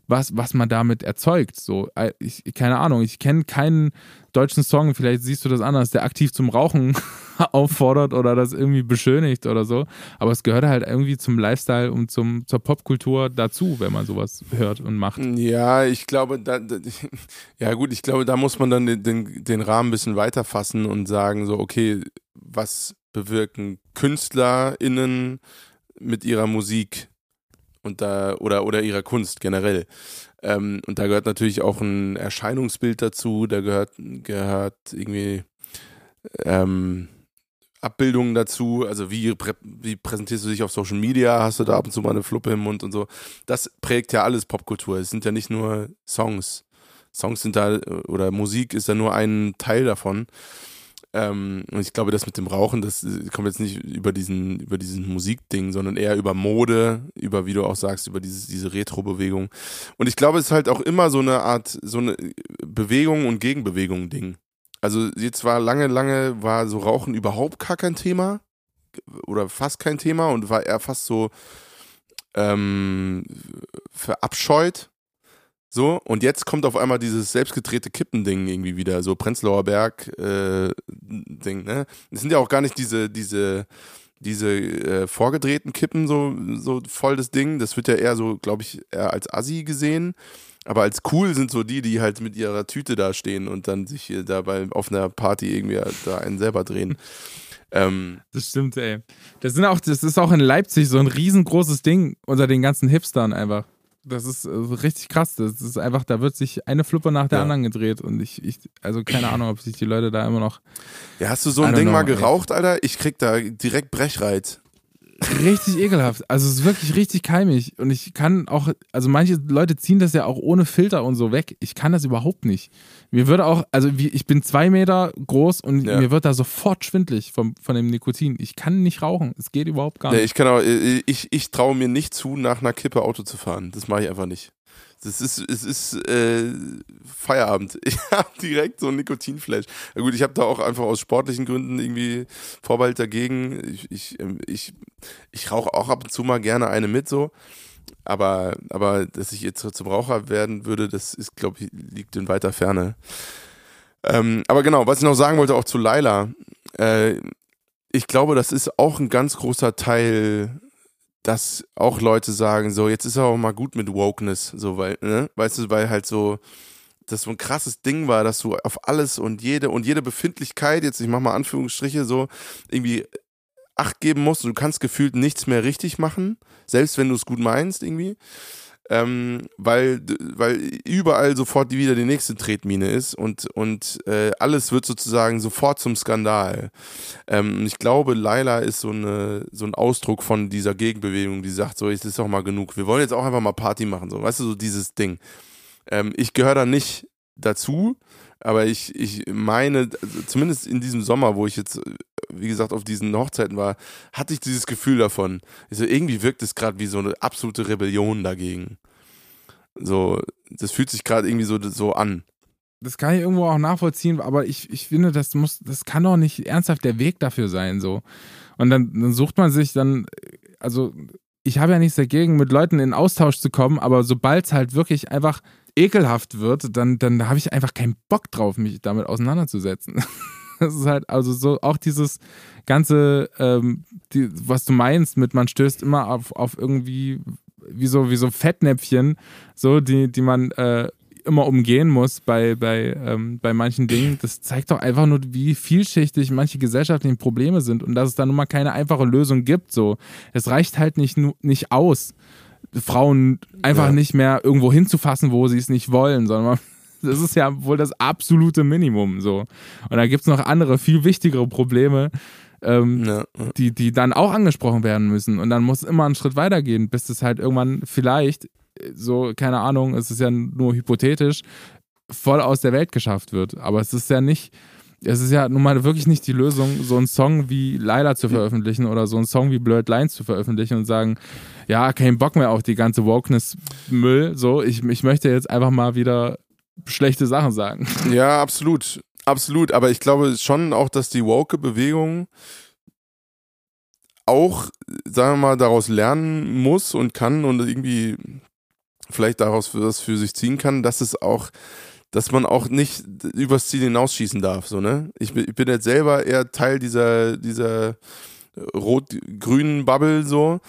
[SPEAKER 1] was, was man damit erzeugt. So, äh, ich, keine Ahnung, ich kenne keinen deutschen Song, vielleicht siehst du das anders, der aktiv zum Rauchen auffordert oder das irgendwie beschönigt oder so. Aber es gehört halt irgendwie zum Lifestyle und zum, zur Popkultur dazu, wenn man sowas hört und macht.
[SPEAKER 2] Ja, ich glaube, da, da, ja gut, ich glaube, da muss man dann den, den, den Rahmen ein bisschen weiter fassen und sagen so, okay, was bewirken KünstlerInnen mit ihrer Musik und da oder oder ihrer Kunst generell. Ähm, und da gehört natürlich auch ein Erscheinungsbild dazu, da gehört gehört irgendwie ähm, Abbildungen dazu, also wie, prä wie präsentierst du dich auf Social Media, hast du da ab und zu mal eine Fluppe im Mund und so. Das prägt ja alles Popkultur. Es sind ja nicht nur Songs. Songs sind da, oder Musik ist ja nur ein Teil davon. Ähm, und ich glaube, das mit dem Rauchen, das äh, kommt jetzt nicht über diesen, über diesen Musikding, sondern eher über Mode, über, wie du auch sagst, über dieses, diese Retro-Bewegung. Und ich glaube, es ist halt auch immer so eine Art, so eine Bewegung und Gegenbewegung-Ding. Also jetzt war lange, lange, war so Rauchen überhaupt gar kein Thema oder fast kein Thema und war eher fast so ähm, verabscheut. So, und jetzt kommt auf einmal dieses selbstgedrehte Kippending irgendwie wieder, so Prenzlauer Berg äh, ne? Es sind ja auch gar nicht diese, diese, diese äh, vorgedrehten Kippen so, so voll das Ding. Das wird ja eher so, glaube ich, eher als Assi gesehen. Aber als cool sind so die, die halt mit ihrer Tüte da stehen und dann sich hier dabei auf einer Party irgendwie da einen selber drehen. Ähm,
[SPEAKER 1] Das stimmt, ey. Das, sind auch, das ist auch in Leipzig so ein riesengroßes Ding unter den ganzen Hipstern einfach. Das ist äh, richtig krass. Das ist einfach, da wird sich eine Fluppe nach der
[SPEAKER 2] Ja.
[SPEAKER 1] anderen gedreht und ich, ich, also keine Ahnung, ob sich die Leute da immer noch
[SPEAKER 2] ja, hast du so ein Ding
[SPEAKER 1] know,
[SPEAKER 2] mal
[SPEAKER 1] ey.
[SPEAKER 2] geraucht, Alter? Ich krieg da direkt Brechreiz.
[SPEAKER 1] Richtig ekelhaft. Also es ist wirklich richtig keimig und ich kann auch, also manche Leute ziehen das ja auch ohne Filter und so weg. Ich kann das überhaupt nicht. Mir würde auch, also wie, ich bin zwei Meter groß und
[SPEAKER 2] Ja.
[SPEAKER 1] mir wird da sofort schwindlig vom, von dem Nikotin. Ich kann nicht rauchen. Es geht überhaupt gar
[SPEAKER 2] Nee,
[SPEAKER 1] nicht.
[SPEAKER 2] ich kann auch, ich, ich traue mir nicht zu, nach einer Kippe Auto zu fahren. Das mache ich einfach nicht. Das ist, es ist äh, Feierabend. Ich habe direkt so ein Nikotinflash. Na gut, ich habe da auch einfach aus sportlichen Gründen irgendwie Vorbehalt dagegen. Ich, ich, ähm, ich, ich rauche auch ab und zu mal gerne eine mit so. Aber, aber dass ich jetzt zum Raucher werden würde, das ist, glaube ich, liegt in weiter Ferne. Ähm, aber genau, was ich noch sagen wollte, auch zu Laila. Äh, ich glaube, das ist auch ein ganz großer Teil, dass auch Leute sagen, so, jetzt ist auch mal gut mit Wokeness, so, weil, ne, weißt du, weil halt so, das so ein krasses Ding war, dass du auf alles und jede und jede Befindlichkeit, jetzt ich mach mal Anführungsstriche, so irgendwie Acht geben musst. Du kannst gefühlt nichts mehr richtig machen, selbst wenn du es gut meinst, irgendwie. Ähm, weil, weil überall sofort wieder die nächste Tretmine ist und, und äh, alles wird sozusagen sofort zum Skandal. Ähm, ich glaube, Laila ist so, eine, so ein Ausdruck von dieser Gegenbewegung, die sagt, so, jetzt ist auch mal genug. Wir wollen jetzt auch einfach mal Party machen, so, weißt du, so dieses Ding. Ähm, ich gehöre da nicht dazu, aber ich, ich meine, zumindest in diesem Sommer, wo ich jetzt, wie gesagt, auf diesen Hochzeiten war, hatte ich dieses Gefühl davon. Also irgendwie wirkt es gerade wie so eine absolute Rebellion dagegen. So, das fühlt sich gerade irgendwie so, so an.
[SPEAKER 1] das kann ich irgendwo auch nachvollziehen, aber ich, ich finde, das muss, das kann doch nicht ernsthaft der Weg dafür sein, so. Und dann, dann sucht man sich dann, also ich habe ja nichts dagegen, mit Leuten in Austausch zu kommen, aber sobald es halt wirklich einfach ekelhaft wird, dann, dann habe ich einfach keinen Bock drauf, mich damit auseinanderzusetzen. Das ist halt, also so auch dieses ganze, ähm, die, was du meinst mit, man stößt immer auf, auf irgendwie wie so, wie so Fettnäpfchen, so, die, die man äh, immer umgehen muss bei, bei, ähm, bei manchen Dingen. Das zeigt doch einfach nur, wie vielschichtig manche gesellschaftlichen Probleme sind und dass es da nun mal keine einfache Lösung gibt. So. Es reicht halt nicht, nicht aus, Frauen einfach ja. nicht mehr irgendwo hinzufassen, wo sie es nicht wollen, sondern das ist ja wohl das absolute Minimum. So. Und da gibt es noch andere, viel wichtigere Probleme, ähm, ja. die, die dann auch angesprochen werden müssen. Und dann muss es immer einen Schritt weitergehen, bis es halt irgendwann vielleicht, so, keine Ahnung, es ist ja nur hypothetisch, voll aus der Welt geschafft wird. Aber es ist ja nicht, es ist ja nun mal wirklich nicht die Lösung, so einen Song wie Laila zu veröffentlichen oder so einen Song wie Blurred Lines zu veröffentlichen und sagen, ja, kein Bock mehr auf die ganze Wokeness-Müll. So, ich, ich möchte jetzt einfach mal wieder schlechte Sachen sagen.
[SPEAKER 2] Ja, absolut. Absolut, aber ich glaube schon auch, dass die Woke-Bewegung auch, sagen wir mal, daraus lernen muss und kann und irgendwie vielleicht daraus was für sich ziehen kann, dass es auch, dass man auch nicht übers Ziel hinausschießen darf, so, ne? Ich, ich bin jetzt selber eher Teil dieser, dieser rot-grünen Bubble so.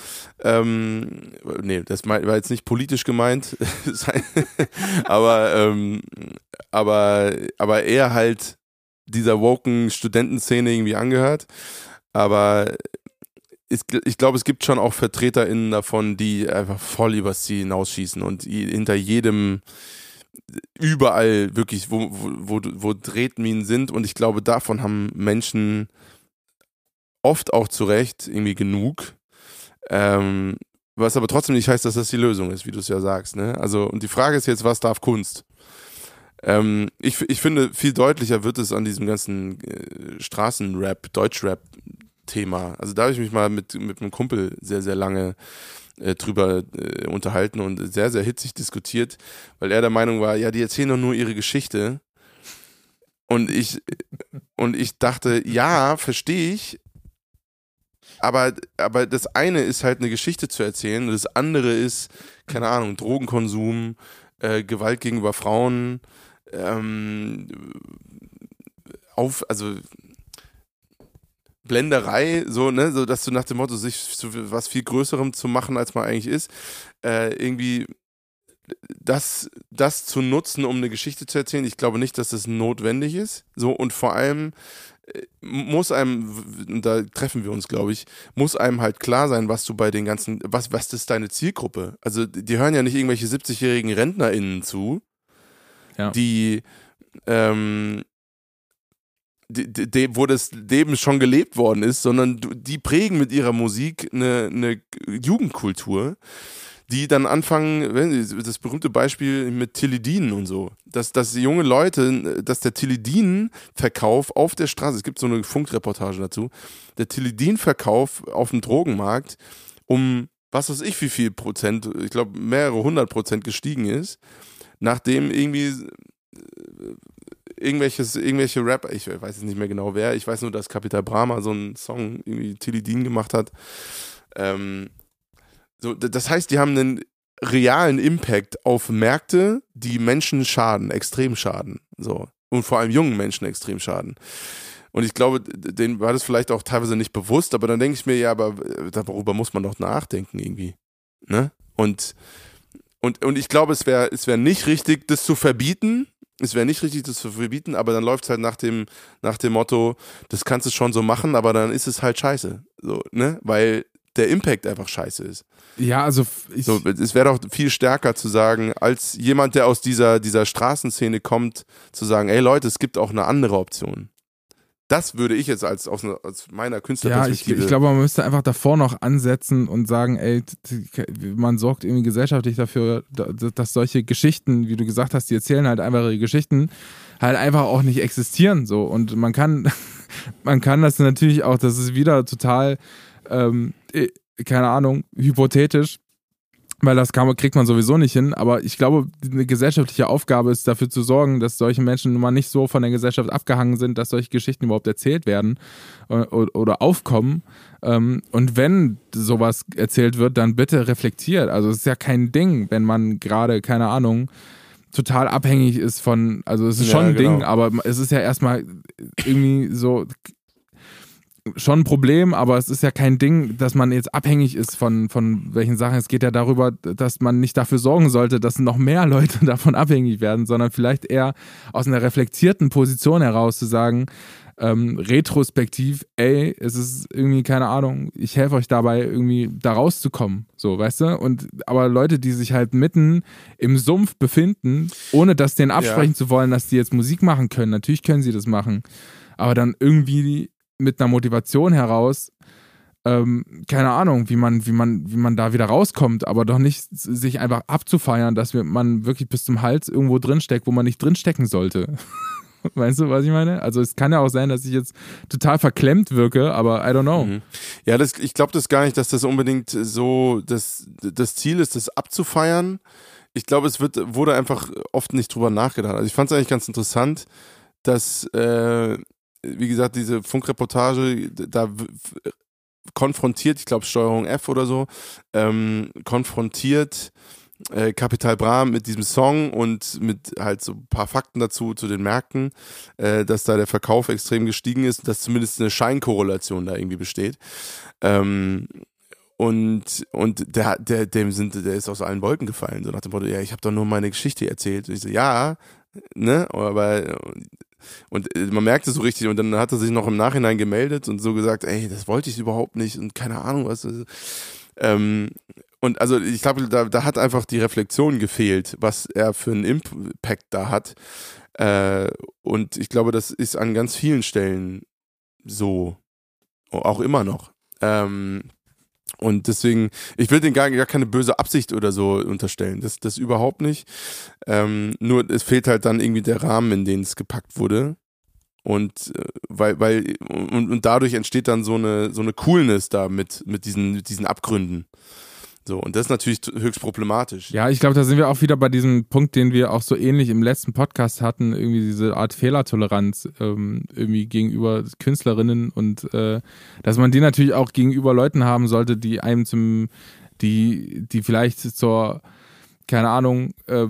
[SPEAKER 2] Ähm, nee, das war jetzt nicht politisch gemeint, aber, ähm, aber, aber eher halt dieser woken Studentenszene irgendwie angehört. Aber ich glaube, es gibt schon auch VertreterInnen davon, die einfach voll übers Ziel hinausschießen und hinter jedem überall wirklich, wo, wo, wo, wo Tretminen sind. Und ich glaube, davon haben Menschen oft auch zu Recht irgendwie genug. Ähm, was aber trotzdem nicht heißt, dass das die Lösung ist, wie du es ja sagst. Ne? Also, und die Frage ist jetzt, was darf Kunst? Ähm, ich, ich finde, viel deutlicher wird es an diesem ganzen äh, Straßenrap, Deutschrap-Thema. Also da habe ich mich mal mit, mit einem Kumpel sehr, sehr lange äh, drüber äh, unterhalten und sehr, sehr hitzig diskutiert, weil er der Meinung war, ja, die erzählen doch nur ihre Geschichte. Und ich, und ich dachte, ja, verstehe ich, aber, aber das eine ist halt eine Geschichte zu erzählen das andere ist, keine Ahnung, Drogenkonsum, äh, Gewalt gegenüber Frauen, ähm, auf, also Blenderei, so, ne, so dass du nach dem Motto, sich zu was viel Größerem zu machen, als man eigentlich ist, äh, irgendwie das, das zu nutzen, um eine Geschichte zu erzählen, ich glaube nicht, dass das notwendig ist. So, und vor allem muss einem, da treffen wir uns, glaube ich, muss einem halt klar sein, was du bei den ganzen, was, was ist deine Zielgruppe? Also, die hören ja nicht irgendwelche 70-jährigen RentnerInnen zu, ja. die, ähm, die, die, wo das Leben schon gelebt worden ist, sondern die prägen mit ihrer Musik eine, eine Jugendkultur die dann anfangen, das berühmte Beispiel mit Tilidinen und so, dass, dass junge Leute, dass der Tilidin-Verkauf auf der Straße, es gibt so eine Funkreportage dazu, der Tilidin-Verkauf auf dem Drogenmarkt um was weiß ich wie viel Prozent, ich glaube mehrere hundert Prozent gestiegen ist, nachdem irgendwie äh, irgendwelches, irgendwelche Rapper, ich weiß jetzt nicht mehr genau wer, ich weiß nur, dass Capital Brahma so einen Song irgendwie Tilidin gemacht hat. Ähm, so, das heißt, die haben einen realen Impact auf Märkte, die Menschen schaden, extrem schaden. So. Und vor allem jungen Menschen extrem schaden. Und ich glaube, denen war das vielleicht auch teilweise nicht bewusst, aber dann denke ich mir, ja, aber äh, darüber muss man doch nachdenken irgendwie. Ne? Und, und, und ich glaube, es wäre es wär nicht richtig, das zu verbieten. Es wäre nicht richtig, das zu verbieten, aber dann läuft es halt nach dem, nach dem Motto, das kannst du schon so machen, aber dann ist es halt scheiße. So, ne? Weil der Impact einfach scheiße ist.
[SPEAKER 1] Ja, also
[SPEAKER 2] so, es wäre doch viel stärker zu sagen, als jemand, der aus dieser, dieser Straßenszene kommt, zu sagen, ey Leute, es gibt auch eine andere Option. Das würde ich jetzt als aus, aus meiner Künstlerperspektive.
[SPEAKER 1] Ja, ich, ich glaube, man müsste einfach davor noch ansetzen und sagen, ey, man sorgt irgendwie gesellschaftlich dafür, dass solche Geschichten, wie du gesagt hast, die erzählen halt einfach ihre Geschichten, halt einfach auch nicht existieren. So. Und man kann, man kann das natürlich auch, das ist wieder total ähm, äh, keine Ahnung, hypothetisch, weil das kann, kriegt man sowieso nicht hin. Aber ich glaube, eine gesellschaftliche Aufgabe ist dafür zu sorgen, dass solche Menschen nun mal nicht so von der Gesellschaft abgehangen sind, dass solche Geschichten überhaupt erzählt werden äh, oder aufkommen. Ähm, und wenn sowas erzählt wird, dann bitte reflektiert. Also es ist ja kein Ding, wenn man gerade, keine Ahnung, total abhängig ist von, also es ist
[SPEAKER 2] Ja,
[SPEAKER 1] schon ein
[SPEAKER 2] genau.
[SPEAKER 1] Ding, aber es ist ja erstmal irgendwie so schon ein Problem, aber es ist ja kein Ding, dass man jetzt abhängig ist von, von welchen Sachen. Es geht ja darüber, dass man nicht dafür sorgen sollte, dass noch mehr Leute davon abhängig werden, sondern vielleicht eher aus einer reflektierten Position heraus zu sagen, ähm, retrospektiv, ey, es ist irgendwie, keine Ahnung, ich helfe euch dabei, irgendwie da rauszukommen. So, weißt du? Und aber Leute, die sich halt mitten im Sumpf befinden, ohne das denen absprechen zu wollen, dass die jetzt Musik machen können, natürlich können sie das machen. Aber dann irgendwie mit einer Motivation heraus, ähm, keine Ahnung, wie man, wie man, wie man da wieder rauskommt, aber doch nicht sich einfach abzufeiern, dass man wirklich bis zum Hals irgendwo drinsteckt, wo man nicht drinstecken sollte. Weißt du, was ich meine? Also es kann ja auch sein, dass ich jetzt total verklemmt wirke, aber I don't know.
[SPEAKER 2] Mhm. Ja, das, ich glaube das gar nicht, dass das unbedingt so das, das Ziel ist, das abzufeiern. Ich glaube, es wird, wurde einfach oft nicht drüber nachgedacht. Also ich fand es eigentlich ganz interessant, dass, äh, wie gesagt, diese Funkreportage da konfrontiert, ich glaube Steuerung F oder so, ähm, konfrontiert äh, Capital Bra mit diesem Song und mit halt so ein paar Fakten dazu zu den Märkten, äh, dass da der Verkauf extrem gestiegen ist, dass zumindest eine Scheinkorrelation da irgendwie besteht. Ähm, und und der, der, dem sind, der ist aus allen Wolken gefallen, so nach dem Motto, ja, ich habe doch nur meine Geschichte erzählt. Und ich so, ja, ne, aber und äh, man merkte so richtig und dann hat er sich noch im Nachhinein gemeldet und so gesagt, ey, das wollte ich überhaupt nicht und keine Ahnung was. Ähm, und also ich glaube, da, da hat einfach die Reflexion gefehlt, was er für einen Impact da hat. Äh, und ich glaube, das ist an ganz vielen Stellen so, auch immer noch. Ähm, und deswegen, ich will den gar, gar keine böse Absicht oder so unterstellen. Das, das überhaupt nicht. Ähm, nur es fehlt halt dann irgendwie der Rahmen, in den es gepackt wurde. Und äh, weil, weil, und, und dadurch entsteht dann so eine, so eine Coolness da mit, mit diesen, mit diesen Abgründen. So, und das ist natürlich höchst problematisch.
[SPEAKER 1] Ja, ich glaube, da sind wir auch wieder bei diesem Punkt, den wir auch so ähnlich im letzten Podcast hatten, irgendwie diese Art Fehlertoleranz ähm, irgendwie gegenüber Künstlerinnen und äh, dass man die natürlich auch gegenüber Leuten haben sollte, die einem zum, die, die vielleicht zur, keine Ahnung, äh,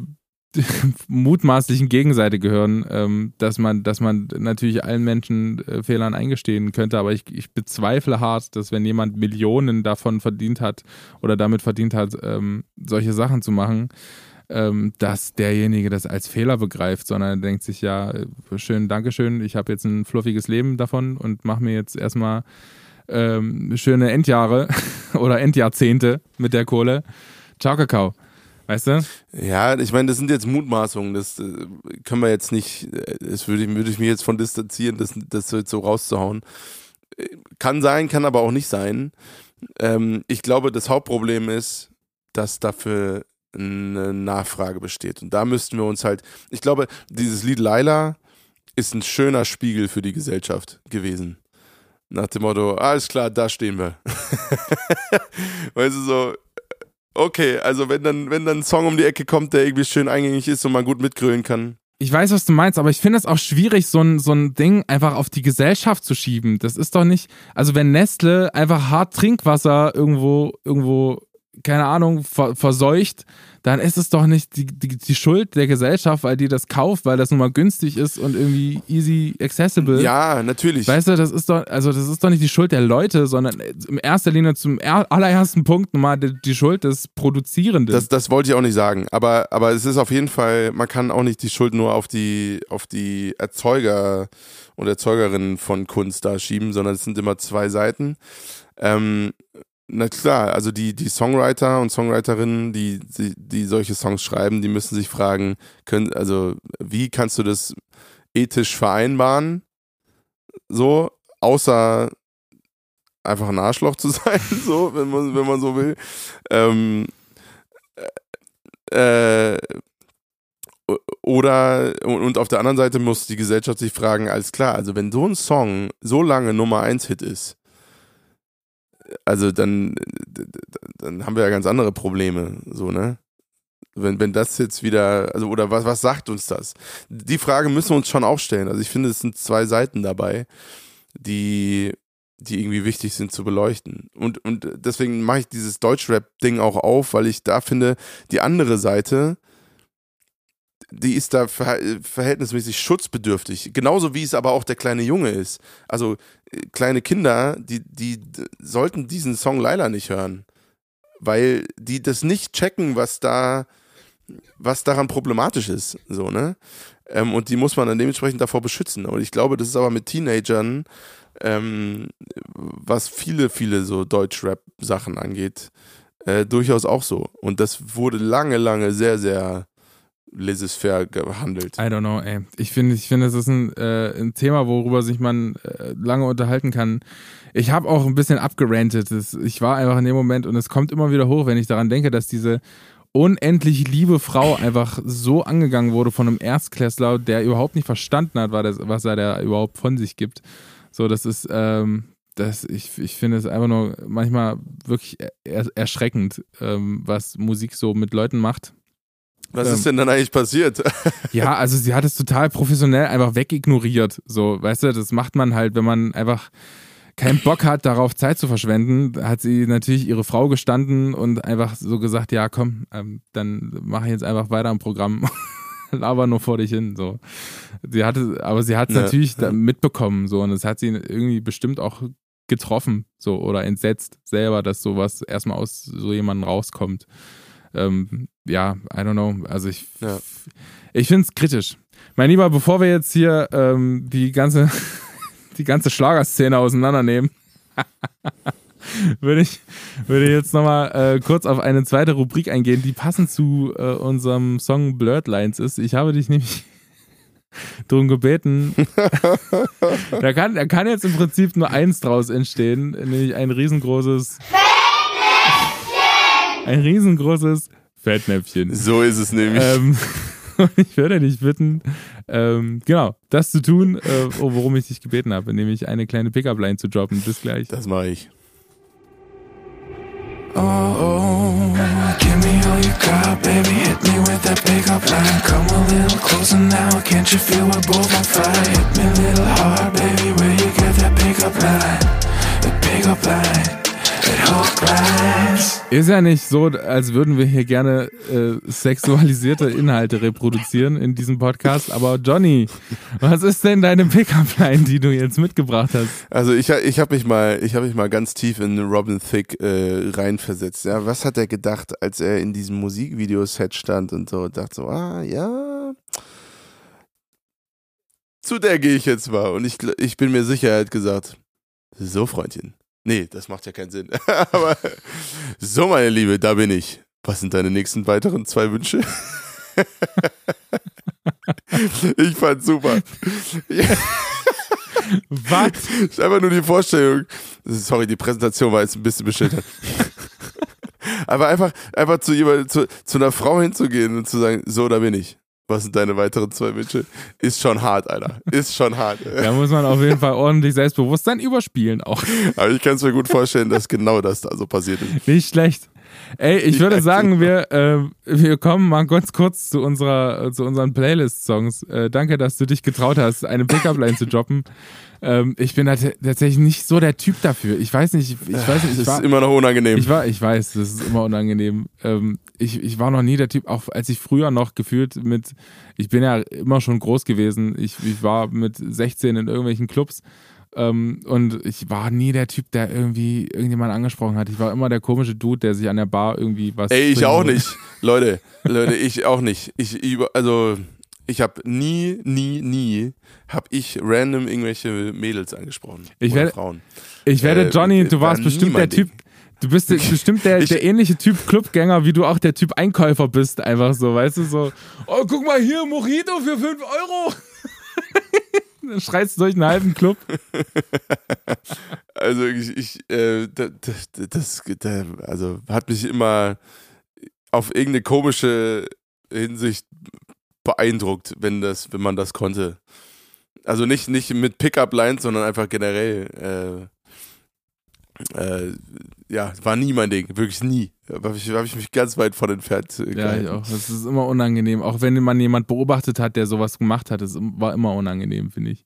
[SPEAKER 1] mutmaßlichen Gegenseite gehören, ähm, dass man, dass man natürlich allen Menschen äh, Fehlern eingestehen könnte, aber ich, ich bezweifle hart, dass wenn jemand Millionen davon verdient hat oder damit verdient hat, ähm, solche Sachen zu machen, ähm, dass derjenige das als Fehler begreift, sondern er denkt sich, ja, äh, schön, Dankeschön, ich habe jetzt ein fluffiges Leben davon und mache mir jetzt erstmal ähm, schöne Endjahre oder Endjahrzehnte mit der Kohle. Ciao, Kakao. Weißt du?
[SPEAKER 2] Ja, ich meine, das sind jetzt Mutmaßungen, das äh, können wir jetzt nicht, äh, das würde ich, würde ich mich jetzt von distanzieren, das, das jetzt so rauszuhauen. Äh, Kann sein, kann aber auch nicht sein. Ähm, ich glaube, das Hauptproblem ist, dass dafür eine Nachfrage besteht. Und da müssten wir uns halt, ich glaube, dieses Lied Laila ist ein schöner Spiegel für die Gesellschaft gewesen. Nach dem Motto, alles klar, da stehen wir. weißt du, so, okay, also wenn dann, wenn dann ein Song um die Ecke kommt, der irgendwie schön eingängig ist und man gut mitgrölen kann.
[SPEAKER 1] Ich weiß, was du meinst, aber ich finde es auch schwierig, so ein, so ein Ding einfach auf die Gesellschaft zu schieben. Das ist doch nicht, also wenn Nestle einfach hart Trinkwasser irgendwo, irgendwo, keine Ahnung, ver verseucht, dann ist es doch nicht die, die, die Schuld der Gesellschaft, weil die das kauft, weil das nun mal günstig ist und irgendwie easy accessible.
[SPEAKER 2] Ja, natürlich.
[SPEAKER 1] Weißt du, das ist doch, also das ist doch nicht die Schuld der Leute, sondern in erster Linie zum er allerersten Punkt nochmal die, die Schuld des Produzierenden.
[SPEAKER 2] Das, das wollte ich auch nicht sagen. Aber, aber es ist auf jeden Fall, man kann auch nicht die Schuld nur auf die, auf die Erzeuger und Erzeugerinnen von Kunst da schieben, sondern es sind immer zwei Seiten. Ähm, na klar, also die, die Songwriter und Songwriterinnen, die, die, die solche Songs schreiben, die müssen sich fragen, können, also wie kannst du das ethisch vereinbaren? So, außer einfach ein Arschloch zu sein, so, wenn man, wenn man so will. Ähm, äh, oder und auf der anderen Seite muss die Gesellschaft sich fragen, alles klar, also wenn so ein Song so lange Nummer 1 Hit ist, also dann, dann haben wir ja ganz andere Probleme, so, ne? Wenn, wenn das jetzt wieder, also, oder was, was sagt uns das? Die Frage müssen wir uns schon auch stellen. Also ich finde, es sind zwei Seiten dabei, die, die irgendwie wichtig sind zu beleuchten. Und, und deswegen mache ich dieses Deutschrap-Ding auch auf, weil ich da finde, die andere Seite, die ist da ver verhältnismäßig schutzbedürftig. Genauso wie es aber auch der kleine Junge ist. Also äh, kleine Kinder, die, die sollten diesen Song leider nicht hören. Weil die das nicht checken, was da, was daran problematisch ist. So, ne? Ähm, und die muss man dann dementsprechend davor beschützen. Und ich glaube, das ist aber mit Teenagern, ähm, was viele, viele so Deutsch-Rap-Sachen angeht, äh, durchaus auch so. Und das wurde lange, lange sehr, sehr laissez-faire gehandelt.
[SPEAKER 1] I don't know, ey. Ich finde, ich finde, es ist ein, äh, ein Thema, worüber sich man äh, lange unterhalten kann. Ich habe auch ein bisschen abgerantet. Ich war einfach in dem Moment und es kommt immer wieder hoch, wenn ich daran denke, dass diese unendlich liebe Frau einfach so angegangen wurde von einem Erstklässler, der überhaupt nicht verstanden hat, was er da überhaupt von sich gibt. So, das ist, ähm, das, ich, ich finde es einfach nur manchmal wirklich er, erschreckend, ähm, was Musik so mit Leuten macht.
[SPEAKER 2] Was ist denn dann eigentlich passiert?
[SPEAKER 1] ja, also sie hat es total professionell einfach wegignoriert. So, weißt du, das macht man halt, wenn man einfach keinen Bock hat, darauf Zeit zu verschwenden, hat sie natürlich ihre Frau gestanden und einfach so gesagt, ja komm, ähm, dann mache ich jetzt einfach weiter am Programm. Laber nur vor dich hin. So. Sie hatte, aber sie hat es ja, natürlich mitbekommen, so, und es hat sie irgendwie bestimmt auch getroffen, so, oder entsetzt selber, dass sowas erstmal aus so jemandem rauskommt ähm, ja, I don't know. Also ich, ja. ich finde es kritisch. Mein Lieber, bevor wir jetzt hier ähm, die ganze, die ganze Schlagerszene auseinandernehmen, würde ich, würde jetzt nochmal äh, kurz auf eine zweite Rubrik eingehen, die passend zu äh, unserem Song Blurred Lines ist. Ich habe dich nämlich darum gebeten. da, kann, da kann jetzt im Prinzip nur eins draus entstehen, nämlich ein riesengroßes ein riesengroßes Fettnäpfchen.
[SPEAKER 2] So ist es nämlich. Ähm,
[SPEAKER 1] ich würde dich bitten, ähm, genau, das zu tun, äh, worum ich dich gebeten habe, nämlich eine kleine Pickup-Line zu droppen. Bis gleich.
[SPEAKER 2] Das mache ich.
[SPEAKER 3] Oh, oh, give me all you got, baby. Hit me with that pickup line. Come a little closer now. Can't you feel we're both on fire? Hit me a little hard, baby. Where you get that pickup line? The pickup line.
[SPEAKER 1] Ist ja nicht so, als würden wir hier gerne äh, sexualisierte Inhalte reproduzieren in diesem Podcast. Aber Johnny, was ist denn deine Pickup-Line, die du jetzt mitgebracht hast?
[SPEAKER 2] Also ich, ich habe mich mal, ich habe mich mal ganz tief in Robin Thicke äh, reinversetzt. Ja, was hat er gedacht, als er in diesem Musikvideo-Set stand und so dachte so, ah ja, zu der gehe ich jetzt mal. Und ich, ich bin mir sicher, er hat gesagt, so Freundchen, Nee, das macht ja keinen Sinn. Aber so, meine Liebe, da bin ich. Was sind deine nächsten weiteren zwei Wünsche? ich fand's super.
[SPEAKER 1] Was?
[SPEAKER 2] Ist einfach nur die Vorstellung. Sorry, die Präsentation war jetzt ein bisschen beschildert. Aber einfach, einfach zu, jemand, zu, zu einer Frau hinzugehen und zu sagen, so, da bin ich. Was sind deine weiteren zwei Wünsche? Ist schon hart, Alter. Ist schon hart.
[SPEAKER 1] Da muss man auf jeden Fall ordentlich Selbstbewusstsein überspielen auch.
[SPEAKER 2] Aber ich kann es mir gut vorstellen, dass genau das da so passiert ist.
[SPEAKER 1] Nicht schlecht. Ey, ich würde sagen, wir, äh, wir kommen mal ganz kurz zu, unserer, zu unseren Playlist-Songs. Äh, danke, dass du dich getraut hast, eine Pickup-Line zu droppen. Ähm, ich bin tatsächlich nicht so der Typ dafür. Ich weiß nicht, ich, weiß nicht.
[SPEAKER 2] Ich war, das ist immer noch unangenehm.
[SPEAKER 1] Ich war, ich weiß, das ist immer unangenehm. Ähm, ich, ich war noch nie der Typ, auch als ich früher noch gefühlt mit, ich bin ja immer schon groß gewesen. Ich, ich war mit 16 in irgendwelchen Clubs. Ähm, und ich war nie der Typ, der irgendwie irgendjemand angesprochen hat. Ich war immer der komische Dude, der sich an der Bar irgendwie was.
[SPEAKER 2] Ey, ich auch nicht. Leute, Leute, ich auch nicht. Ich, also, ich habe nie, nie, nie habe ich random irgendwelche Mädels angesprochen.
[SPEAKER 1] Ich werde, Frauen. Ich werde, äh, Johnny, du warst bestimmt der Typ. Du bist bestimmt der, ich, der ähnliche Typ Clubgänger, wie du auch der Typ Einkäufer bist, einfach so, weißt du, so, oh, guck mal hier, Mojito für 5 Euro. Schreist du durch einen halben Club.
[SPEAKER 2] Also ich, ich äh, das, das, das, also hat mich immer auf irgendeine komische Hinsicht beeindruckt, wenn das, wenn man das konnte. Also nicht, nicht mit Pickup-Lines, sondern einfach generell. Äh, äh, ja, war nie mein Ding, wirklich nie. Da habe ich, hab ich mich ganz weit von entfernt.
[SPEAKER 1] Äh, ja, ich auch. Das ist immer unangenehm. Auch wenn man jemand beobachtet hat, der sowas gemacht hat, das war immer unangenehm, finde ich.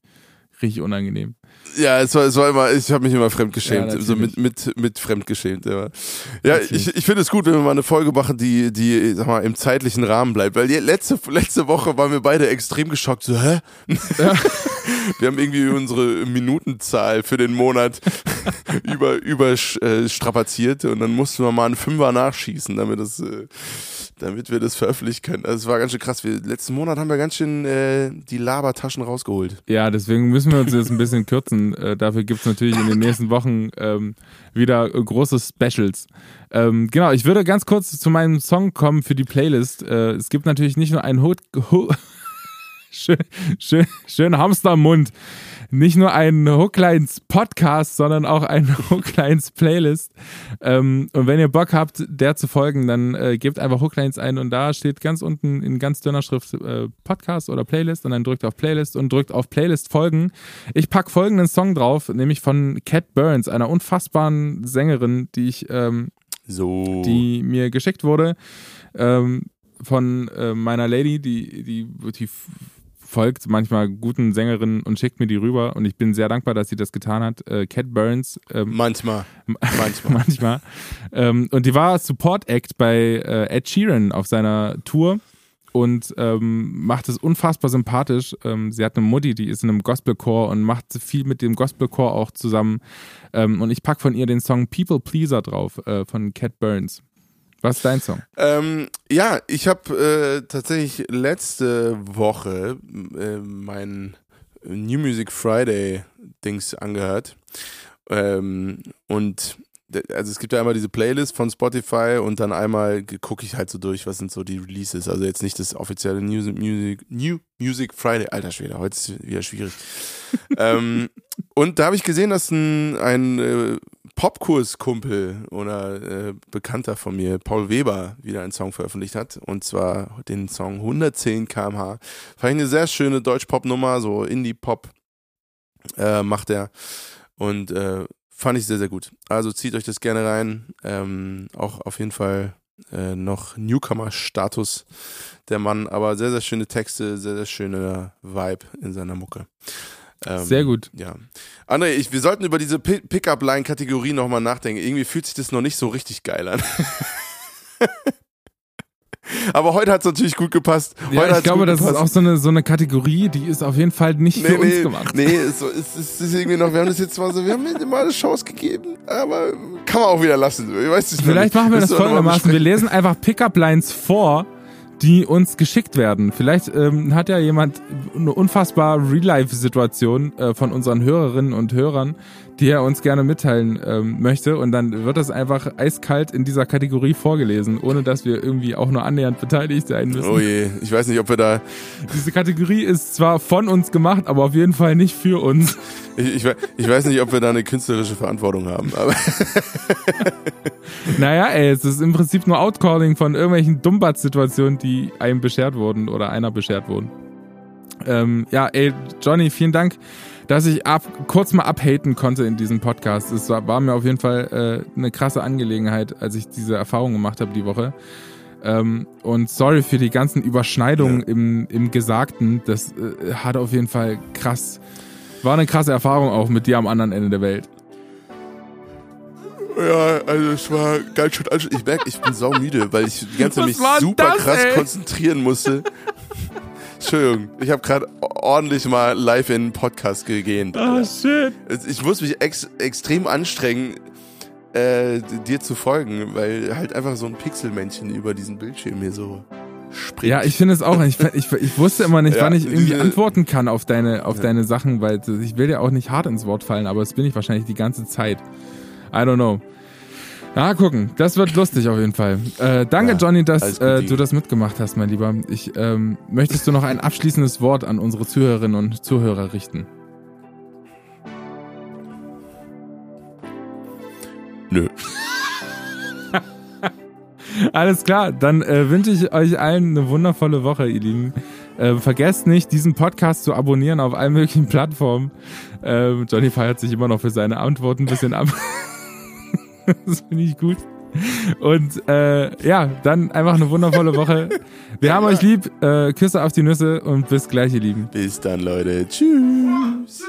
[SPEAKER 1] richtig unangenehm.
[SPEAKER 2] Ja, es war, es war immer, ich habe mich immer fremdgeschämt,
[SPEAKER 1] Ja,
[SPEAKER 2] so mit, mit, mit fremdgeschämt. Immer. Ja, ich, ich finde es gut, wenn wir mal eine Folge machen, die, die, sag mal, im zeitlichen Rahmen bleibt, weil letzte, letzte Woche waren wir beide extrem geschockt, so, hä? wir haben irgendwie unsere Minutenzahl für den Monat über, über äh, strapaziert und dann mussten wir mal einen Fünfer nachschießen, damit das, äh, damit wir das veröffentlichen können. Also es war ganz schön krass. Wir, letzten Monat haben wir ganz schön äh, die Labertaschen rausgeholt.
[SPEAKER 1] Ja, deswegen müssen wir uns jetzt ein bisschen kürzen. Äh, dafür gibt's natürlich in den nächsten Wochen ähm, wieder große Specials. Ähm, genau, ich würde ganz kurz zu meinem Song kommen für die Playlist. Äh, es gibt natürlich nicht nur einen Ho Ho schön, schön, schön Hamster im Mund. Nicht nur einen Hooklines Podcast, sondern auch einen Hooklines Playlist. Ähm, und wenn ihr Bock habt, der zu folgen, dann äh, gebt einfach Hooklines ein und da steht ganz unten in ganz dünner Schrift äh, Podcast oder Playlist und dann drückt auf Playlist und drückt auf Playlist folgen. Ich pack folgenden Song drauf, nämlich von Cat Burns, einer unfassbaren Sängerin, die ich ähm,
[SPEAKER 2] So.
[SPEAKER 1] die mir geschickt wurde ähm, von äh, meiner Lady, die, die, die folgt manchmal guten Sängerinnen und schickt mir die rüber und ich bin sehr dankbar, dass sie das getan hat. Äh, Cat Burns, ähm,
[SPEAKER 2] Manchmal. Manchmal.
[SPEAKER 1] manchmal. Ähm, und die war Support Act bei äh, Ed Sheeran auf seiner Tour und ähm, macht es unfassbar sympathisch. Ähm, sie hat eine Mutti, die ist in einem Gospelchor und macht viel mit dem Gospelchor auch zusammen. Ähm, und ich pack von ihr den Song People Pleaser drauf äh, von Cat Burns. Was ist dein Song?
[SPEAKER 2] Ähm, ja, ich habe äh, tatsächlich letzte Woche äh, mein New Music Friday Dings angehört. Ähm, und also es gibt ja einmal diese Playlist von Spotify und dann einmal gucke ich halt so durch, was sind so die Releases. Also jetzt nicht das offizielle New Music, New Music Friday. Alter Schwede, heute ist wieder schwierig. ähm, und da habe ich gesehen, dass ein, ein äh, Popkurskumpel oder äh, Bekannter von mir, Paul Weber, wieder einen Song veröffentlicht hat. Und zwar den Song 110 km/h. Fand ich eine sehr schöne Deutsch-Pop-Nummer, so Indie-Pop äh, macht er. Und äh, fand ich sehr, sehr gut. Also zieht euch das gerne rein. Ähm, auch auf jeden Fall äh, noch Newcomer-Status der Mann, aber sehr, sehr schöne Texte, sehr, sehr schöner Vibe in seiner Mucke. Ähm,
[SPEAKER 1] Sehr gut.
[SPEAKER 2] ja. André, ich, wir sollten über diese Pi- Pickup-Line-Kategorie nochmal nachdenken. Irgendwie fühlt sich das noch nicht so richtig geil an. Aber heute hat es natürlich gut gepasst.
[SPEAKER 1] Ja,
[SPEAKER 2] heute
[SPEAKER 1] ich glaube, das ist
[SPEAKER 2] gepasst.
[SPEAKER 1] auch so eine, so eine Kategorie, die ist auf jeden Fall nicht für uns gemacht.
[SPEAKER 2] Nee, es, es, es ist irgendwie noch, wir haben das jetzt mal so, wir haben mir mal eine Chance gegeben, aber kann man auch wieder lassen. Ich weiß nicht,
[SPEAKER 1] Vielleicht machen wir das
[SPEAKER 2] mal
[SPEAKER 1] folgendermaßen. Wir lesen einfach Pickup-Lines vor, die uns geschickt werden. Vielleicht ähm, hat ja jemand eine unfassbar Real-Life-Situation äh, von unseren Hörerinnen und Hörern, die er uns gerne mitteilen ähm, möchte. Und dann wird das einfach eiskalt in dieser Kategorie vorgelesen, ohne dass wir irgendwie auch nur annähernd beteiligt sein müssen.
[SPEAKER 2] Oh je, ich weiß nicht, ob wir da,
[SPEAKER 1] Diese Kategorie ist zwar von uns gemacht, aber auf jeden Fall nicht für uns.
[SPEAKER 2] ich, ich, ich weiß nicht, ob wir da eine künstlerische Verantwortung haben, aber
[SPEAKER 1] Naja, ey, es ist im Prinzip nur Outcalling von irgendwelchen Dummbad-Situationen, die einem beschert wurden oder einer beschert wurden. Ähm, ja, ey, Johnny, vielen Dank, dass ich ab, kurz mal abhaten konnte in diesem Podcast. Es war, war mir auf jeden Fall äh, eine krasse Angelegenheit, als ich diese Erfahrung gemacht habe die Woche. Ähm, und sorry für die ganzen Überschneidungen im, im Gesagten. Das äh, hat auf jeden Fall krass, war eine krasse Erfahrung auch mit dir am anderen Ende der Welt.
[SPEAKER 2] ja, also es war ganz schön anstrengend. Ich merke, ich bin saumüde, weil ich die ganze Zeit mich super
[SPEAKER 1] das,
[SPEAKER 2] krass
[SPEAKER 1] ey?
[SPEAKER 2] konzentrieren musste. Entschuldigung, ich habe gerade ordentlich mal live in einen Podcast gegeben.
[SPEAKER 1] Ah, shit.
[SPEAKER 2] Ich muss mich ex extrem anstrengen, äh, dir zu folgen, weil halt einfach so ein Pixelmännchen über diesen Bildschirm hier so springt.
[SPEAKER 1] Ja, ich finde es auch. Ich, ich, ich wusste immer nicht,
[SPEAKER 2] Ja,
[SPEAKER 1] wann ich irgendwie
[SPEAKER 2] diese-
[SPEAKER 1] antworten kann auf deine, auf
[SPEAKER 2] Ja.
[SPEAKER 1] deine Sachen, weil ich will ja auch nicht hart ins Wort fallen, aber das bin ich wahrscheinlich die ganze Zeit. I don't know. Ja, gucken. Das wird lustig auf jeden Fall. Äh, danke,
[SPEAKER 2] Ja,
[SPEAKER 1] Johnny, dass äh, du das mitgemacht hast, mein Lieber. Ich, ähm, möchtest du noch ein abschließendes Wort an unsere Zuhörerinnen und Zuhörer richten?
[SPEAKER 2] Nö.
[SPEAKER 1] Alles klar, dann äh, wünsche ich euch allen eine wundervolle Woche, ihr Lieben. Äh, vergesst nicht, diesen Podcast zu abonnieren auf allen möglichen Plattformen. Äh, Johnny feiert sich immer noch für seine Antworten ein bisschen ab. das finde ich gut. Und äh, ja, dann einfach eine wundervolle Woche. Wir haben euch lieb. Äh, Küsse auf die Nüsse und bis gleich, ihr Lieben.
[SPEAKER 2] Bis dann, Leute. Tschüss.